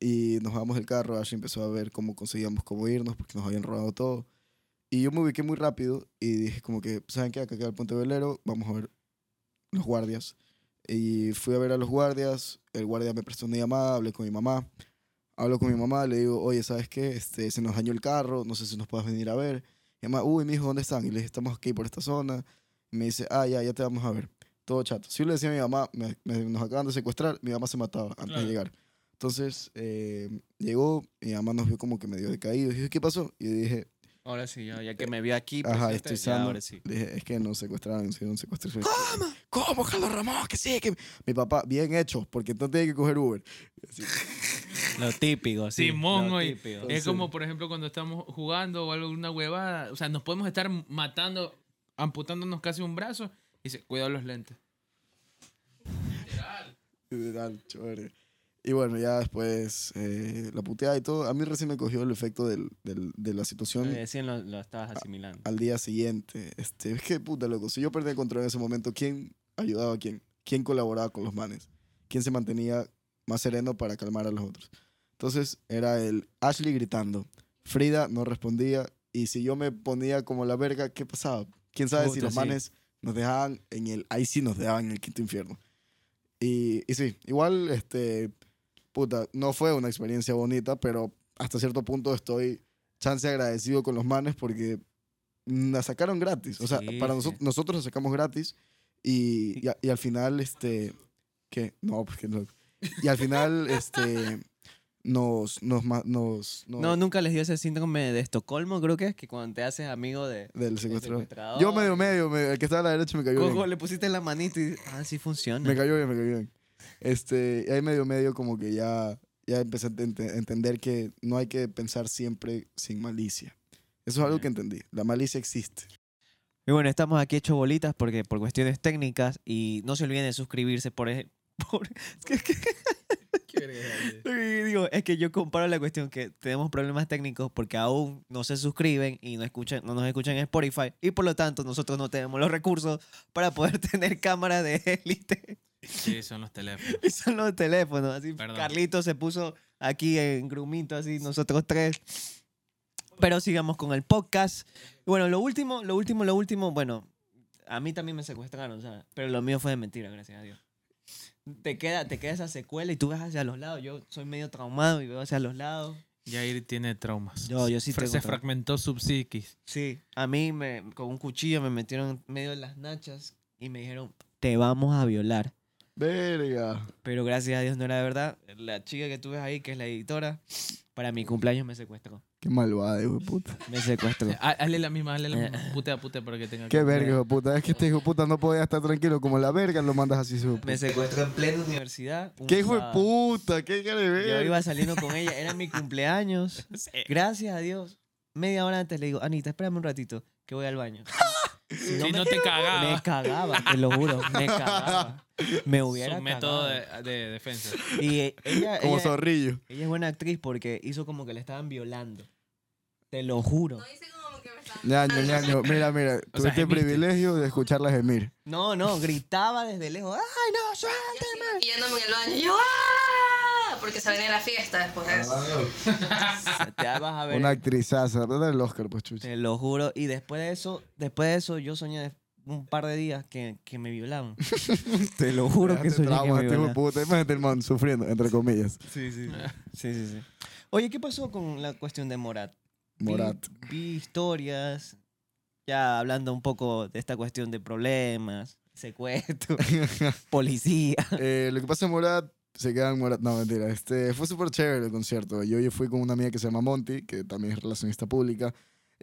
Y nos bajamos del carro, Ashley empezó a ver cómo conseguíamos cómo irnos porque nos habían robado todo. Y yo me ubiqué muy rápido y dije como que, ¿saben qué? Acá queda el puente velero, vamos a ver los guardias. Y fui a ver a los guardias, el guardia me prestó una llamada, hablé con mi mamá. Hablo con mi mamá, le digo, oye, ¿sabes qué? Este, se nos dañó el carro, no sé si nos puedes venir a ver. Mi mamá, uy, mi hijo, ¿dónde están? Y le dije, estamos aquí por esta zona. Me dice, ah, ya, ya te vamos a ver. Todo chato. Si yo le decía a mi mamá, me- me- nos acaban de secuestrar, mi mamá se mataba antes Claro. de llegar. Entonces, eh, llegó, mi mamá nos vio como que medio decaídos. Y dije, ¿qué pasó? Y dije, Ahora sí, ya, ya que me vi aquí. ajá, estoy ya, sano. ahora sí. Dije, es que nos secuestraron, hicieron un secuestro. ¿Cómo? ¿Cómo, Carlos Ramón? Que sí, que... Mi papá, bien hecho, porque entonces tiene que coger Uber. Así. Lo típico, sí. Simón, lo típico. Es como, por ejemplo, cuando estamos jugando o alguna huevada. O sea, nos podemos estar matando, amputándonos casi un brazo. Y dice, cuidado los lentes. Literal, [laughs] chévere. Y bueno, ya después eh, la puteada y todo. A mí recién me cogió el efecto del, del- de la situación Recién lo, lo estabas asimilando. al día siguiente. Este, es que puta, loco. Si yo perdí el control en ese momento, ¿quién ayudaba a quién? ¿Quién colaboraba con los manes? ¿Quién se mantenía más sereno para calmar a los otros? Entonces era el Ashley gritando. Frida no respondía. Y si yo me ponía como la verga, ¿qué pasaba? ¿Quién sabe si Puta, los sí. manes nos dejaban en el... Ahí sí nos dejaban en el quinto infierno. Y, y sí, igual, este... Puta, no fue una experiencia bonita, pero hasta cierto punto estoy chance agradecido con los manes porque la sacaron gratis. O sea, Sí, para nosotros, nosotros la sacamos gratis y, y, a- y al final, este, ¿qué? No, pues que no. Y al final, este, nos, nos, nos, nos- No, nunca les dio ese síndrome de Estocolmo, creo que es que cuando te haces amigo de, del secuestrador. secuestrador. Yo medio, medio, me- el que estaba a la derecha me cayó Cojo, bien. le pusiste la manito y ah, sí funciona. Me cayó bien, me cayó bien. Este, y ahí medio, medio como que ya, ya empecé a ente- entender que no hay que pensar siempre sin malicia. Eso es algo que entendí. La malicia existe. Y bueno, estamos aquí hecho bolitas porque por cuestiones técnicas y no se olviden de suscribirse por... ej- [laughs] por que [laughs] digo es que yo comparo la cuestión que tenemos problemas técnicos porque aún no se suscriben y no, escuchan, no nos escuchan en Spotify y por lo tanto nosotros no tenemos los recursos para poder [laughs] tener cámaras de élite Sí, son los teléfonos. [laughs] y son los teléfonos. Así Perdón. Carlito se puso aquí en grumito, así, nosotros tres. Pero sigamos con el podcast. Y Bueno, lo último, lo último, lo último, bueno, a mí también me secuestraron, ¿sabes? Pero lo mío fue de mentira, gracias a Dios. Te queda, te queda esa secuela y tú ves hacia los lados. Yo soy medio traumado y veo hacia los lados. Jair tiene traumas. Yo- yo sí Fra- tengo Se traumas. fragmentó su psiquis. Sí, a mí me, con un cuchillo me metieron en medio de las nachas y me dijeron, te vamos a violar. Verga. Pero gracias a Dios no era de verdad. La chica que tú ves ahí, que es la editora, para mi cumpleaños me secuestró. Qué malvada, hijo de puta. [laughs] Me secuestró. Ha- Hazle la misma, hazle la misma. Putea, putea para que tenga Qué verga, hijo de puta. Es que este hijo de puta no podía estar tranquilo. Como la verga lo mandas así, hijo de puta. Me secuestró en plena universidad. un ¿Qué hijo de sábado. puta? ¿Qué cara de Yo verga? iba saliendo con ella, era mi cumpleaños. [laughs] Gracias a Dios. Media hora antes le digo, Anita, espérame un ratito, que voy al baño. [laughs] Si no te cagaba. me cagaba, te lo juro, me [laughs] cagaba. Me hubiera Su método de, de defensa. Y eh, ella, Como ella, zorrillo. ella es buena actriz porque hizo como que le estaban violando. Te lo juro. No dice como que me está... Ñaño, ñaño. Mira, mira. Tuviste el privilegio de escucharla gemir. No, no, gritaba desde lejos. ¡Ay, no, suéltame! Y yéndome en el baño. Porque se venía la fiesta después de eso. Te [laughs] vas a ver. Una actrizaza. Dale el Oscar, pues, chucha. Te lo juro. Y después de eso, después de eso, yo soñé un par de días que, que me violaban. [laughs] Te lo juro que soñé que traumas, me este hijo de violaban. puta. Imagínate el man sufriendo, entre comillas. Sí, sí, sí, sí, sí. Oye, ¿qué pasó con la cuestión de Morat? Vi- Morat. Vi, historias, ya hablando un poco de esta cuestión de problemas, secuestro, [laughs] policía. Eh, lo que pasa en Morat, se queda en Morat. No, mentira. Este, fue súper chévere el concierto. Yo, yo fui con una amiga que se llama Monty, que también es relacionista pública,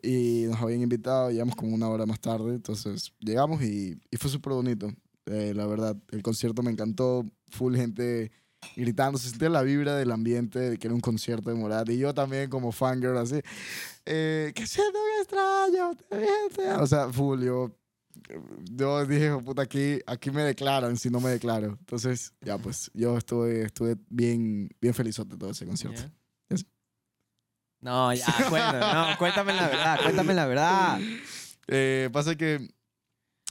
y nos habían invitado. Llegamos como una hora más tarde. Entonces llegamos y, y fue súper bonito. Eh, la verdad, el concierto me encantó. Full gente gritando. Se sentía la vibra del ambiente, de que era un concierto de Morat. Y yo también, como fangirl, así. Eh, que siento que extraño. te vi, te amo". O sea, full. Yo yo dije, "Oh, puta, aquí, aquí me declaran si no me declaro. Entonces, ya pues, yo estuve, estuve bien, bien felizote de todo ese concierto. Yes. No, ya, cuéntame, no, cuéntame la verdad, cuéntame la verdad. [laughs] Eh, pasa que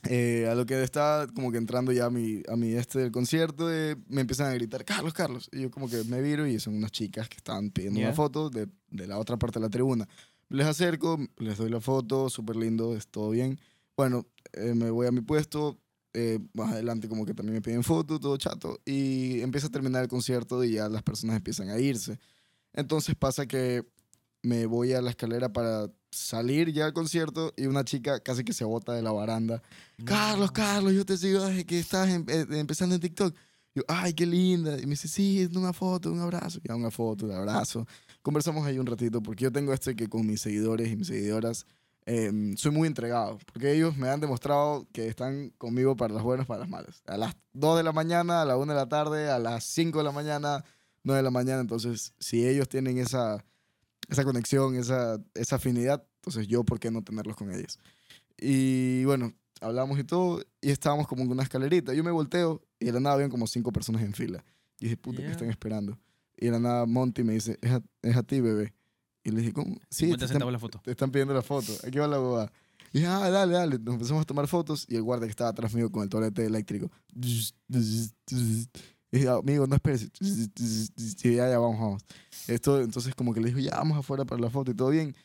eh, a lo que estaba como que entrando ya a mi, a mi este del concierto, eh, me empiezan a gritar, Carlos, Carlos. Y yo como que me viro y son unas chicas que estaban pidiendo Ya. una foto de, de la otra parte de la tribuna. Les acerco, les doy la foto, súper lindo, es todo bien. Bueno, eh, me voy a mi puesto, eh, más adelante como que también me piden foto, todo chato, y empieza a terminar el concierto y ya las personas empiezan a irse. Entonces pasa que me voy a la escalera para salir ya al concierto y una chica casi que se bota de la baranda. Carlos, Carlos, yo te sigo desde que estás em- eh, empezando en TikTok. Yo, ay, qué linda. Y me dice, sí, una foto, un abrazo. Ya, una foto, un abrazo. Conversamos ahí un ratito porque yo tengo esto de que con mis seguidores y mis seguidoras em, soy muy entregado. Porque ellos me han demostrado que están conmigo para las buenas, para las malas. A las 2 de la mañana, a la 1 de la tarde, a las 5 de la mañana, 9 de la mañana. Entonces, si ellos tienen esa, esa conexión, esa, esa afinidad, entonces yo, ¿por qué no tenerlos con ellos? Y bueno, hablamos y todo, y estábamos como en una escalerita. Yo me volteo y de la nada habían como cinco personas en fila. Y dije, puta, Ya. ¿qué están esperando? Y de la nada Monty me dice, es a, es a ti, bebé. Y le dije, ¿cómo? Sí, 50 te están, la foto. te están pidiendo la foto. Aquí va la boba. Y dije, ah, dale, dale. Nos empezamos a tomar fotos y el guardia que estaba atrás mío con el torete eléctrico. Y dije, amigo, no esperes. Y ya, ya, vamos, vamos. Esto, entonces como que le dijo, ya, vamos afuera para la foto y todo bien.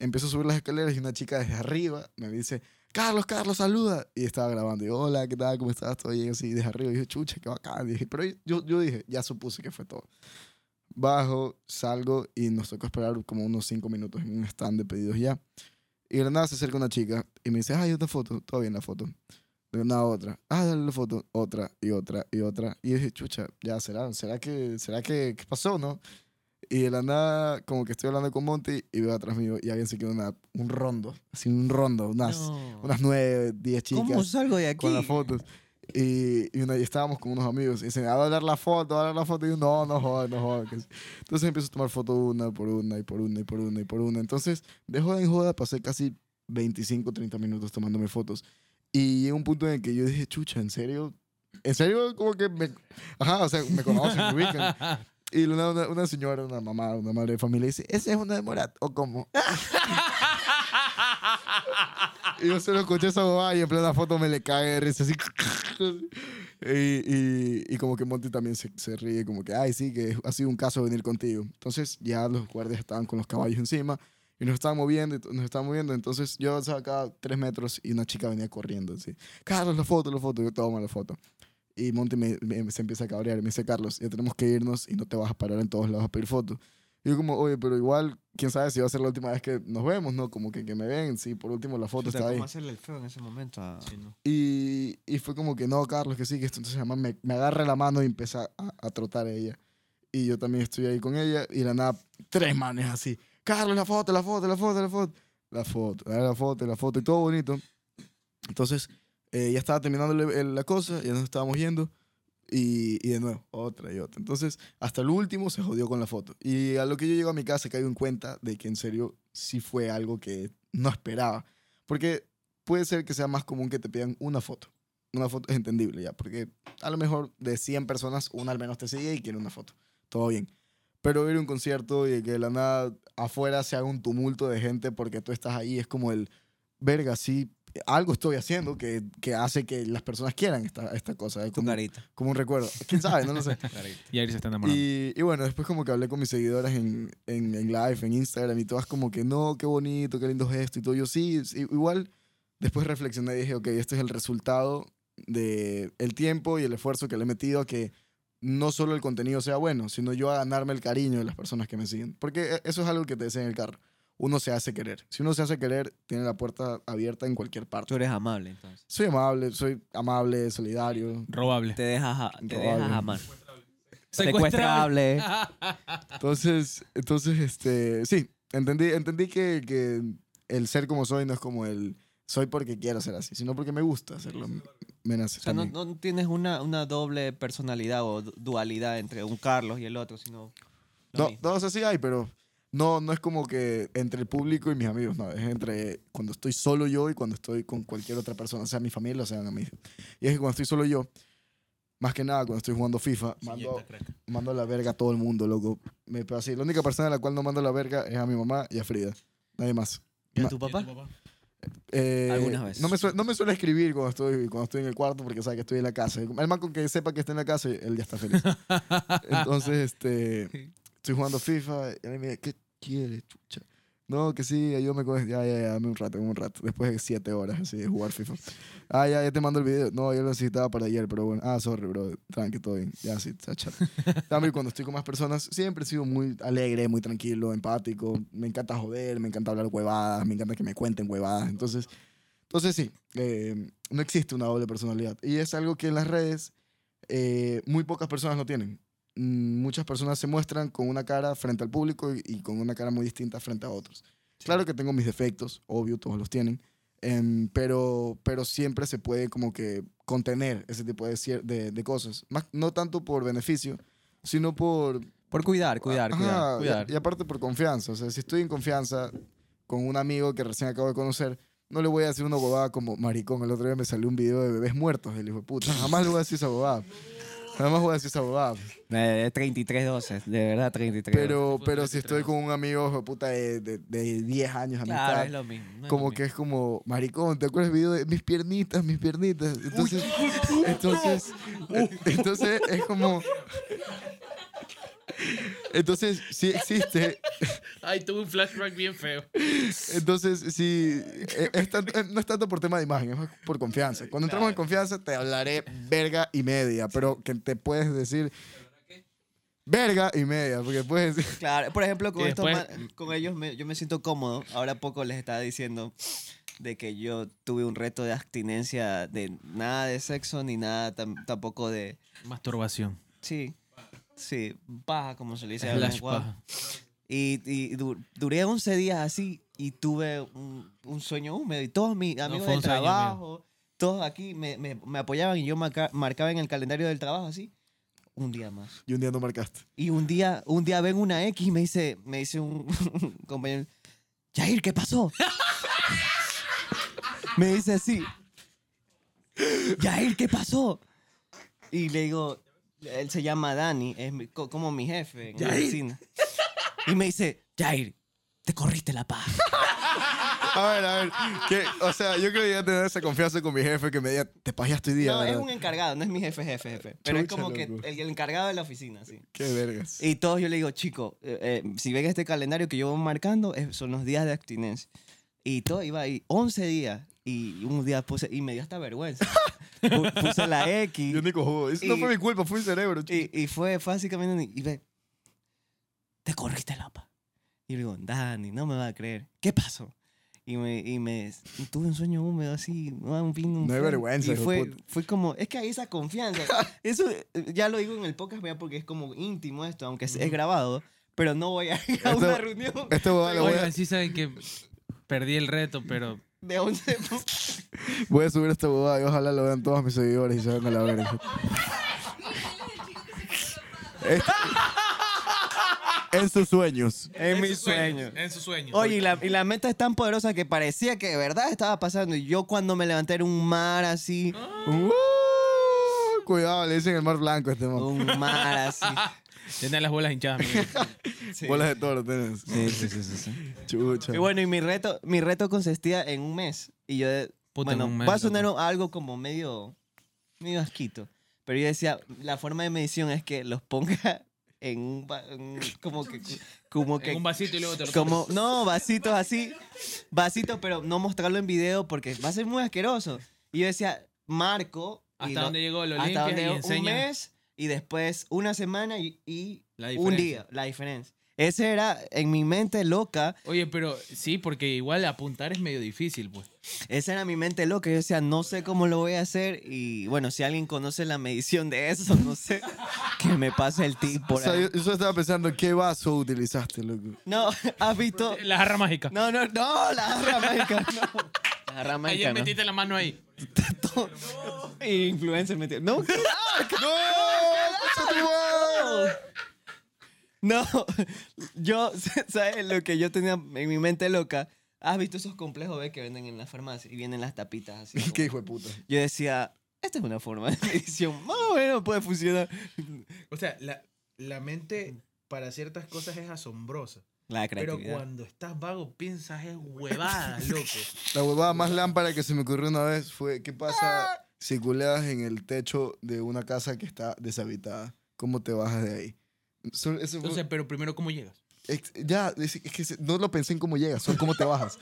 Empiezo a subir las escaleras y una chica desde arriba me dice, Carlos, Carlos, saluda. Y estaba grabando. Y hola, ¿qué tal? ¿Cómo estás? Todo bien así desde arriba. Y dije, chucha, qué bacán. dije, pero yo, yo dije, ya supuse que fue todo. Bajo, salgo y nos tocó esperar como unos cinco minutos en un stand de pedidos ya. Y de nada se acerca una chica y me dice, ay, otra foto. Todo bien la foto. De nada otra. Ah, dale la foto. Otra y otra y otra. Y dije, chucha, ya será. ¿Será que, será que, qué pasó, no? Y de la nada, como que estoy hablando con Monty y veo atrás mío y alguien se queda una, un rondo. Así un rondo. Unas, No. unas nueve, diez chicas ¿Cómo salgo de aquí? con las fotos. Y, y, una- y estábamos con unos amigos y dicen, a dar la foto, a dar la foto. Y yo, no, no jodas, no jodas. que sí". Entonces empiezo a tomar fotos una por una y por una y por una y por una. Entonces, de joda en joda, pasé casi 25, 30 minutos tomándome fotos. Y llegó un punto en el que yo dije, chucha, ¿en serio? ¿En serio? Como que me... Ajá, o sea, me conocen, me ubican. Y una, una, una señora, una mamá, una madre de familia dice, ¿ese es una de Morat o cómo? [laughs] y yo se lo escuché esa mamá y en plena foto me le cae de risa así. [laughs] Y, y, y como que Monty también se, se ríe, como que, ay, sí, que ha sido un caso venir contigo. Entonces ya los guardias estaban con los caballos encima y nos estaban moviendo, y nos estaban moviendo. Entonces yo avanzaba cada tres metros y una chica venía corriendo así. Carlos, la foto, la foto. Yo tomo la foto. Y Monty me, me- se empieza a cabrear y me dice, Carlos, ya tenemos que irnos y no te vas a parar en todos lados a pedir fotos. Y yo como, oye, pero igual, quién sabe si va a ser la última vez que nos vemos, ¿no? Como que, que me ven, sí, por último la foto Chuta, está ahí. ¿Cómo hacerle el feo en ese momento? a- Y, y fue como que no, Carlos, que sí, que esto. Entonces, además me, me agarra la mano y empieza a, a trotar ella. Y yo también estoy ahí con ella. Y la nada, tres manes así. Carlos, la foto, la foto, la foto, la foto. La foto, la foto, la foto. Y todo bonito. Entonces, eh, ya estaba terminando la cosa, ya nos estábamos yendo. Y, y de nuevo, otra y otra. Entonces, hasta el último se jodió con la foto. Y a lo que yo llego a mi casa caigo en cuenta de que en serio sí fue algo que no esperaba. Porque puede ser que sea más común que te pidan una foto. Una foto es entendible ya, porque a lo mejor de 100 personas, una al menos te sigue y quiere una foto. Todo bien. Pero ir a un concierto y que de la nada afuera se haga un tumulto de gente porque tú estás ahí, es como el, verga, sí, algo estoy haciendo que, que hace que las personas quieran esta, esta cosa. Es como, carita. como un recuerdo. ¿Quién sabe? No lo sé. [laughs] Y Ari se está enamorando. Y, y bueno, después como que hablé con mis seguidoras en, en, en live, en Instagram y todas como que no, qué bonito, qué lindo gesto y todo. Yo sí, sí, igual después reflexioné y dije, ok, este es el resultado de el tiempo y el esfuerzo que le he metido a que no solo el contenido sea bueno, sino yo a ganarme el cariño de las personas que me siguen. Porque e- eso es algo que te decía en el carro. Uno se hace querer. Si uno se hace querer, tiene la puerta abierta en cualquier parte. Tú eres amable, entonces. Soy amable, soy amable, solidario. Robable. Te dejas, a- te Robable. dejas amar. Secuestrable. [laughs] Entonces, entonces este, sí, entendí, entendí que, que el ser como soy no es como el soy porque quiero ser así, sino porque me gusta hacerlo. Me nace O sea, no, también. no tienes una, una doble personalidad o du- dualidad entre un Carlos y el otro, sino... No, no, o sea, sí hay, pero no, no es como que entre el público y mis amigos, no, es entre cuando estoy solo yo y cuando estoy con cualquier otra persona, sea mi familia o sean amigos. Y es que cuando estoy solo yo, más que nada cuando estoy jugando FIFA, mando, mando a la verga a todo el mundo, loco. Me, pero así, la única persona a la cual no mando a la verga es a mi mamá y a Frida. Nadie más. ¿Y a tu papá? Eh, Algunas veces. No me, suele, no me suele escribir cuando estoy, cuando estoy en el cuarto porque sabe que estoy en la casa. El man con que sepa que está en la casa, él ya está feliz. [laughs] Entonces, este, estoy jugando FIFA y él me dice, ¿qué quieres, chucha? No, que sí, ayúdame con. Ya, ya, ya, dame un rato, dame un rato. Después de siete horas así de jugar FIFA. [laughs] Ah, ya, ya te mando el video. No, yo lo necesitaba para ayer, pero bueno. Ah, sorry, bro. Tranqui, todo bien. Ya, sí, chat. [laughs] También cuando estoy con más personas, siempre he sido muy alegre, muy tranquilo, empático. Me encanta joder, me encanta hablar huevadas, me encanta que me cuenten huevadas. Entonces, entonces sí, eh, no existe una doble personalidad. Y es algo que en las redes eh, muy pocas personas lo tienen. Mm, Muchas personas se muestran con una cara frente al público y, y con una cara muy distinta frente a otros. Claro que tengo mis defectos, obvio, todos los tienen, em, pero, pero siempre se puede como que contener ese tipo de, de, de cosas. Más, no tanto por beneficio, sino por, Por cuidar, cuidar, Ajá, cuidar, y- cuidar. Y, aparte por confianza. O sea, si estoy en confianza con un amigo que recién acabo de conocer, no le voy a decir una bobada como maricón. El otro día me salió un video de bebés muertos del hijo de puta. [laughs] Jamás le voy a decir esa bobada. Jamás voy a decir esa bobada. Eh, 33 doces, de verdad 33 Pero, pero si estoy con un amigo hijo de puta de, de, de 10 años de Claro, amistad, es lo mismo. no es como lo que es como, maricón, ¿te acuerdas del video de mis piernitas, mis piernitas? Entonces, entonces, entonces es como... Entonces, sí existe Ay, tuve un flashback bien feo. Entonces, sí, eh, es tanto- eh, no es tanto por tema de imagen, es más por confianza. Cuando entramos en confianza, te hablaré verga y media, pero que te puedes decir verga y media, porque puedes decir... Claro, por ejemplo, con, estos después- con ellos me- yo me siento cómodo. Ahora poco les estaba diciendo de que yo tuve un reto de abstinencia de nada de sexo ni nada tam- tampoco de... Masturbación. Sí, sí, paja como se le dice. Juan. paja. Y, y du- duré 11 días así y tuve un, un sueño húmedo y todos mis amigos fue del un trabajo, todos aquí me, me- me apoyaban y yo marca- marcaba en el calendario del trabajo así, un día más. Y un día no marcaste. Y un día, un día ven una X y me dice, me dice un [laughs] compañero, Jair, ¿qué pasó? [laughs] me dice así, Jair, ¿qué pasó? Y le digo, él se llama Dani, es mi- co- como mi jefe en la oficina. Y me dice, Jair, te corriste la paja. [laughs] A ver, a ver. que- o sea, yo creo que ya tener esa confianza con mi jefe que me diga, te pajaste hoy día, No, es ¿verdad? un encargado, no es mi jefe, jefe, jefe. Pero es Chucha, como que loco. el, el encargado de la oficina, sí. Qué vergas. Y todos yo le digo, chico, eh, eh, si ven este calendario que yo voy marcando, es- son los días de abstinencia. Y todo iba ahí, 11 días. Y un día puse, y me dio hasta vergüenza. [laughs] Pu- puse la X. Yo ni cojo. Eso no Y- fue mi culpa, fue mi cerebro. Y, y fue básicamente, y ve, te corriste la pa. Y digo, Dani, no me va a creer. ¿Qué pasó? Y me, y me y tuve un sueño húmedo así, un fin, un No hay fue- vergüenza, Y fue, fue como, es que hay esa confianza. [laughs] Eso ya lo digo en el podcast, vea, porque es como íntimo esto, aunque es, es grabado, pero no voy a ir a Esto- una reunión Este huevón le voy a, Oigan, sí saben que perdí el reto, pero de 11. [laughs] voy a subir este huevón y ojalá lo vean todos mis seguidores y se van a la verga. [laughs] Este- en sus sueños. en mis sus sueños. En sus sueños. Oye, y la, y la meta es tan poderosa que parecía que de verdad estaba pasando. Y yo cuando me levanté era un mar así, Uh, cuidado, le dicen el mar blanco a este man. un mar así. Tiene las bolas hinchadas. [laughs] Sí. Bolas de toro tenés. Sí, sí, sí, sí, sí. Chucha. Y bueno, y mi reto, mi reto consistía en un mes. Y yo, Puta, en bueno, un mes, va a sonar loco. algo como medio, medio asquito. Pero yo decía, la forma de medición es que los ponga [laughs] en un, va- en un- como que, como que, En un vasito y luego te lo como, no, vasitos así, vasitos, pero no mostrarlo en video porque va a ser muy asqueroso. Y yo decía, marco. y Hasta lo- dónde llegó, lo hasta limpias y un enseñas mes y después una semana y, y la un día, la diferencia. Ese era en mi mente loca, Oye, pero sí, porque igual apuntar es medio difícil, pues. esa era mi mente loca. Yo decía, no sé cómo lo voy a hacer y bueno, si alguien conoce la medición de eso, no sé, [laughs] que me pase el tip O por sea, ahí. yo, estaba pensando, ¿qué vaso utilizaste, loco? No, [laughs] has visto. La jarra mágica. No, no, no, la jarra mágica, no. Ayer no. metiste la mano ahí. [laughs] Y influencer metió. No, ¿qué? No, yo, [laughs] ¿sabes lo que yo tenía en mi mente loca? ¿Has visto esos complejos B que venden en la farmacia y vienen las tapitas así? [laughs] como- ¿Qué hijo de puta? Yo decía, esta es una forma de medición, más o menos puede funcionar. O sea, la, la mente para ciertas cosas es asombrosa. La Pero cuando estás vago piensas es huevada, loco. [laughs] La huevada más lámpara que se me ocurrió una vez fue, ¿qué pasa si culeas en el techo de una casa que está deshabitada? ¿Cómo te bajas de ahí? Son- eso fue- Entonces, pero primero, ¿cómo llegas? ex- ya, es, es que no lo pensé en cómo llegas, solo cómo te bajas.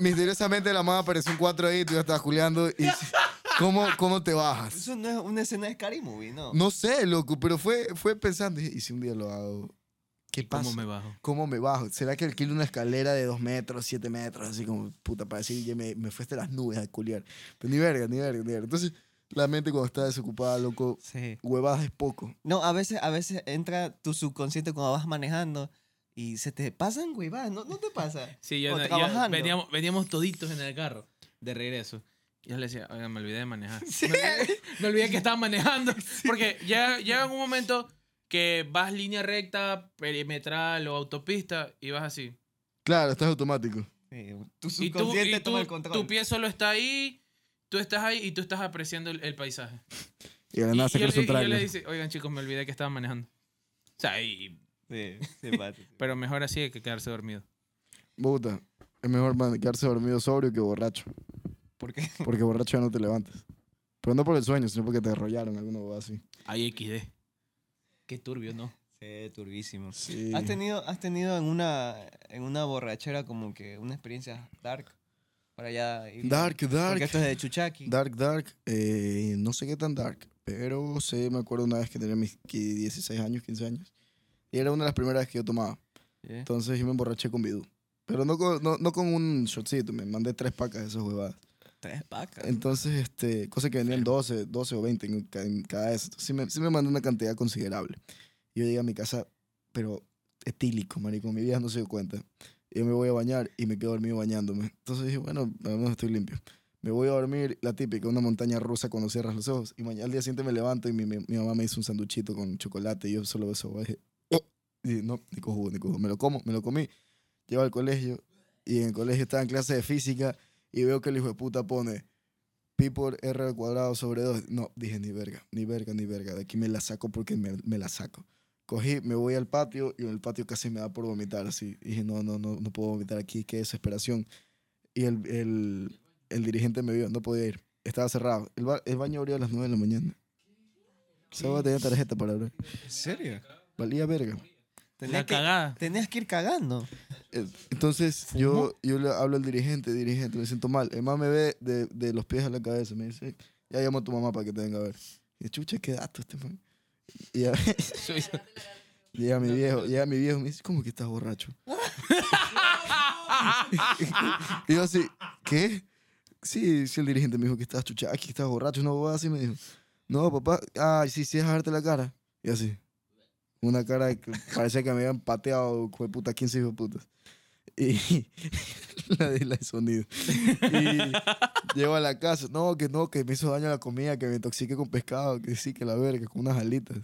Misteriosamente la mano apareció un cuatro ahí, tú ya estabas juleando y... [laughs] ¿Cómo, ¿Cómo te bajas? Eso no es una escena de Scary Movie, ¿no? No sé, loco, pero fue, fue pensando, ¿y si un día lo hago? ¿Qué pasa? ¿Cómo me bajo? ¿Cómo me bajo? ¿Será que alquilo una escalera de dos metros, siete metros? Así como, puta, para decir, ya me, me fuiste a las nubes a culiar. Pero ni verga, ni verga, ni verga. Entonces, la mente cuando está desocupada, loco, Sí. huevadas es poco. No, a veces, a veces entra tu subconsciente cuando vas manejando y se te pasan huevadas, ¿no, no te pasa? Sí, yo, O yo- veníamos, veníamos toditos en el carro de regreso. Y yo le decía, oiga, me olvidé de manejar. [laughs] Sí. Me, olvidé, me olvidé que estaba manejando. [laughs] Porque ya llega un momento que vas línea recta, perimetral o autopista y vas así. Claro, estás automático. Sí, tu Y, tú, subconsciente y tú- toma el control. tu pie solo está ahí, tú estás ahí y tú estás apreciando el, el paisaje. Y de la Y, nada y y yo le dice, oigan chicos, me olvidé que estaba manejando. O sea, y- Sí, pero mejor así que quedarse dormido. Puta, es mejor quedarse dormido sobrio que borracho. ¿Por qué? Porque borracho ya no te levantas. Pero no por el sueño, sino porque te arrollaron huevada así. Ahí XD. Qué turbio, ¿no? Sí, turbísimo. Sí. ¿Has tenido, has tenido en una, en una borrachera como que una experiencia dark? Para allá ir- Dark, dark. Porque esto es de Chuchaki. Dark, dark. eh, no sé qué tan dark, pero sí me acuerdo una vez que tenía mis qui- 16 años, 15 años. Y era una de las primeras veces que yo tomaba. Sí. Entonces yo me emborraché con Bidú. Pero no con, no, no con un shotcito, me mandé tres pacas de esas huevadas. Tres pacas. Entonces, este, cosas que venían 12, 12 o 20 en, en cada vez. Entonces, sí me, sí me mandé una cantidad considerable. Yo llegué a mi casa, pero etílico, marico. Mi vida no se dio cuenta. Yo me voy a bañar y me quedo dormido bañándome. Entonces dije, bueno, menos estoy limpio. Me voy a dormir, la típica, una montaña rusa cuando cierras los ojos. Y mañana al día siguiente me levanto y mi, mi- mi mamá me hizo un sanduchito con chocolate y yo solo eso. Dije, "Oh". Y no, ni cojo, ni cojo. Me lo como, me lo comí. Llego al colegio y en el colegio estaba en clase de física y veo que el hijo de puta pone pi por r al cuadrado sobre 2. No, dije ni verga, ni verga, ni verga. De aquí me la saco porque me, me la saco. Cogí, me voy al patio y en el patio casi me da por vomitar así. Y dije, no, no, no, no puedo vomitar aquí, qué desesperación. y el, el, el dirigente me vio, no podía ir. Estaba cerrado. El, ba- el baño abrió a las 9 de la mañana. Solo tenía tarjeta para abrir. ¿En serio? Valía verga. Tenías La que, cagada. tenías que ir cagando. Eh, Entonces yo, yo le hablo al dirigente, dirigente, me siento mal. El man me ve de, de los pies a la cabeza. Me dice, ya llamo a tu mamá para que te venga a ver. Y chucha, qué dato este man. Y ya, [laughs] llega mi viejo, llega mi viejo me dice, ¿cómo que estás borracho? [laughs] y yo así, ¿qué? Sí, sí, el dirigente me dijo que estás chucha, aquí estás borracho, no voy así me dijo. No, papá, ay, sí, sí, es dejarte la cara. Y así. Una cara que parecía que me habían pateado, de puta, 15 hijos putas. Y [laughs] la de la de sonido. Y llego a la casa, no, que no, que me hizo daño la comida, que me intoxiqué con pescado, que sí, que la verga, con unas alitas.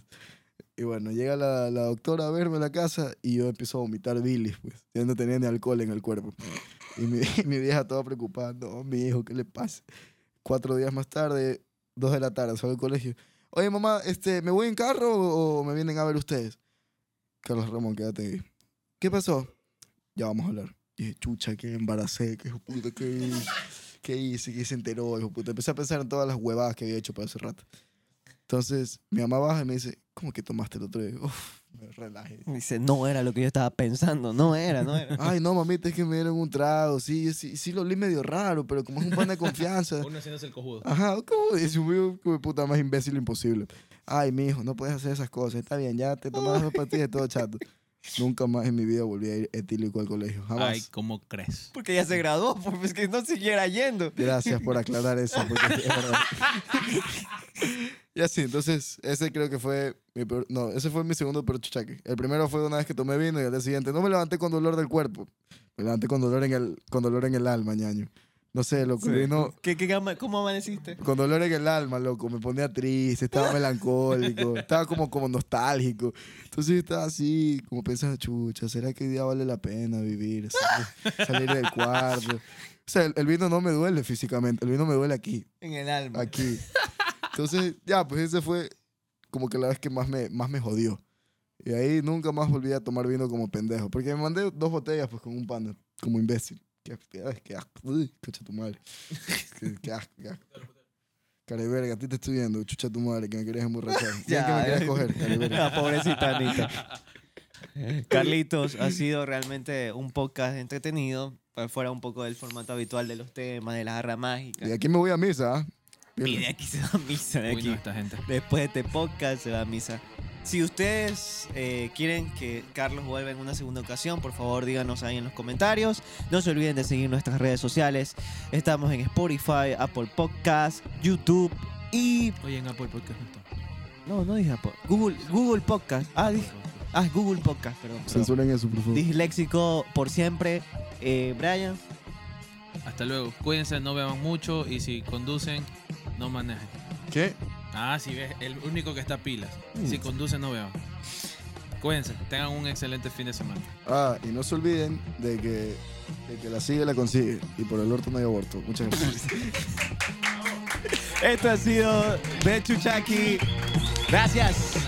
Y bueno, llega la, la doctora a verme a la casa y yo empiezo a vomitar bilis, pues. Yo no tenía ni alcohol en el cuerpo. Y mi, [laughs] mi vieja toda preocupada, no, mi hijo, ¿qué le pasa? Cuatro días más tarde, dos de la tarde, salgo del colegio. Oye, mamá, este, ¿me voy en carro o me vienen a ver ustedes? Carlos Ramón, quédate ahí. ¿Qué pasó? Ya vamos a hablar. Dije, chucha, que embaracé, que puta, que que hice, que se enteró, hijo puta. Empecé a pensar en todas las huevadas que había hecho para ese rato. Entonces, mi mamá baja y me dice, ¿cómo que tomaste el otro día? Me relajé. Dice, no era lo que yo estaba pensando. No era, no era. Ay, no, mamita, es que me dieron un trago. Sí, sí, sí lo olí medio raro, pero como es un pan de confianza. [laughs] Uno haciéndose el cojudo. Ajá, ¿cómo? Es un como puta más imbécil imposible. Ay, mi hijo, no puedes hacer esas cosas. Está bien, ya te tomas dos pastillas y todo chato. Nunca más en mi vida volví a ir etílico al colegio. Jamás. Ay, ¿cómo crees? Porque ya se graduó, pues que no siguiera yendo. Gracias por aclarar eso, porque es verdad. [laughs] y así, entonces, ese creo que fue mi peor, no, ese fue mi segundo peor chuchaque. El primero fue una vez que tomé vino y al día siguiente no me levanté con dolor del cuerpo, me levanté con dolor en el, con dolor en el alma, ñaño. No sé, loco, vino ¿Qué, qué, ama- ¿Cómo amaneciste? con dolor en el alma, loco, me ponía triste, estaba melancólico, [laughs] estaba como, como nostálgico. Entonces estaba así, como pensando, chucha, ¿será que hoy día vale la pena vivir? Salir, salir del cuarto. O sea, el, el vino no me duele físicamente, el vino me duele aquí, En el alma. aquí. [laughs] Entonces, ya, pues ese fue como que la vez que más me, más me jodió. Y ahí nunca más volví a tomar vino como pendejo, porque me mandé dos botellas pues con un panda, como imbécil. Qué, qué, asco, uy, chucha tu madre. [laughs] Qué, qué asco, qué asco. Careverga, a ti te estoy viendo, chucha tu madre, que me querías [laughs] emborrachar. Ya, que me querías coger, careverga. La pobrecita Anita. [laughs] Carlitos, ha sido realmente un podcast entretenido, para fuera un poco del formato habitual de los temas, de la jarra mágica. Y de aquí me voy a misa, ¿ah? Y de aquí se va a misa, de Uy, aquí. no, esta gente. Después de este podcast se va a misa. Si ustedes eh, quieren que Carlos vuelva en una segunda ocasión, por favor díganos ahí en los comentarios. No se olviden de seguir nuestras redes sociales. Estamos en Spotify, Apple Podcast, YouTube y... Oye, en Apple Podcast no está. No, no dije Apple. Google, Google Podcast. Ah, dije... Ah, es Google Podcast, perdón. Censuren eso, por favor. Disléxico por siempre. Eh, Brian. Hasta luego. Cuídense, no beban mucho y si conducen, no manejen. ¿Qué? Ah, si ves, el único que está pilas. Mm. Si conducen, no beban. Cuídense, tengan un excelente fin de semana. Ah, y no se olviden de que, de que la sigue la consigue. Y por el orto no hay aborto. Muchas gracias. [laughs] Esto ha sido de Chuchaki. Gracias.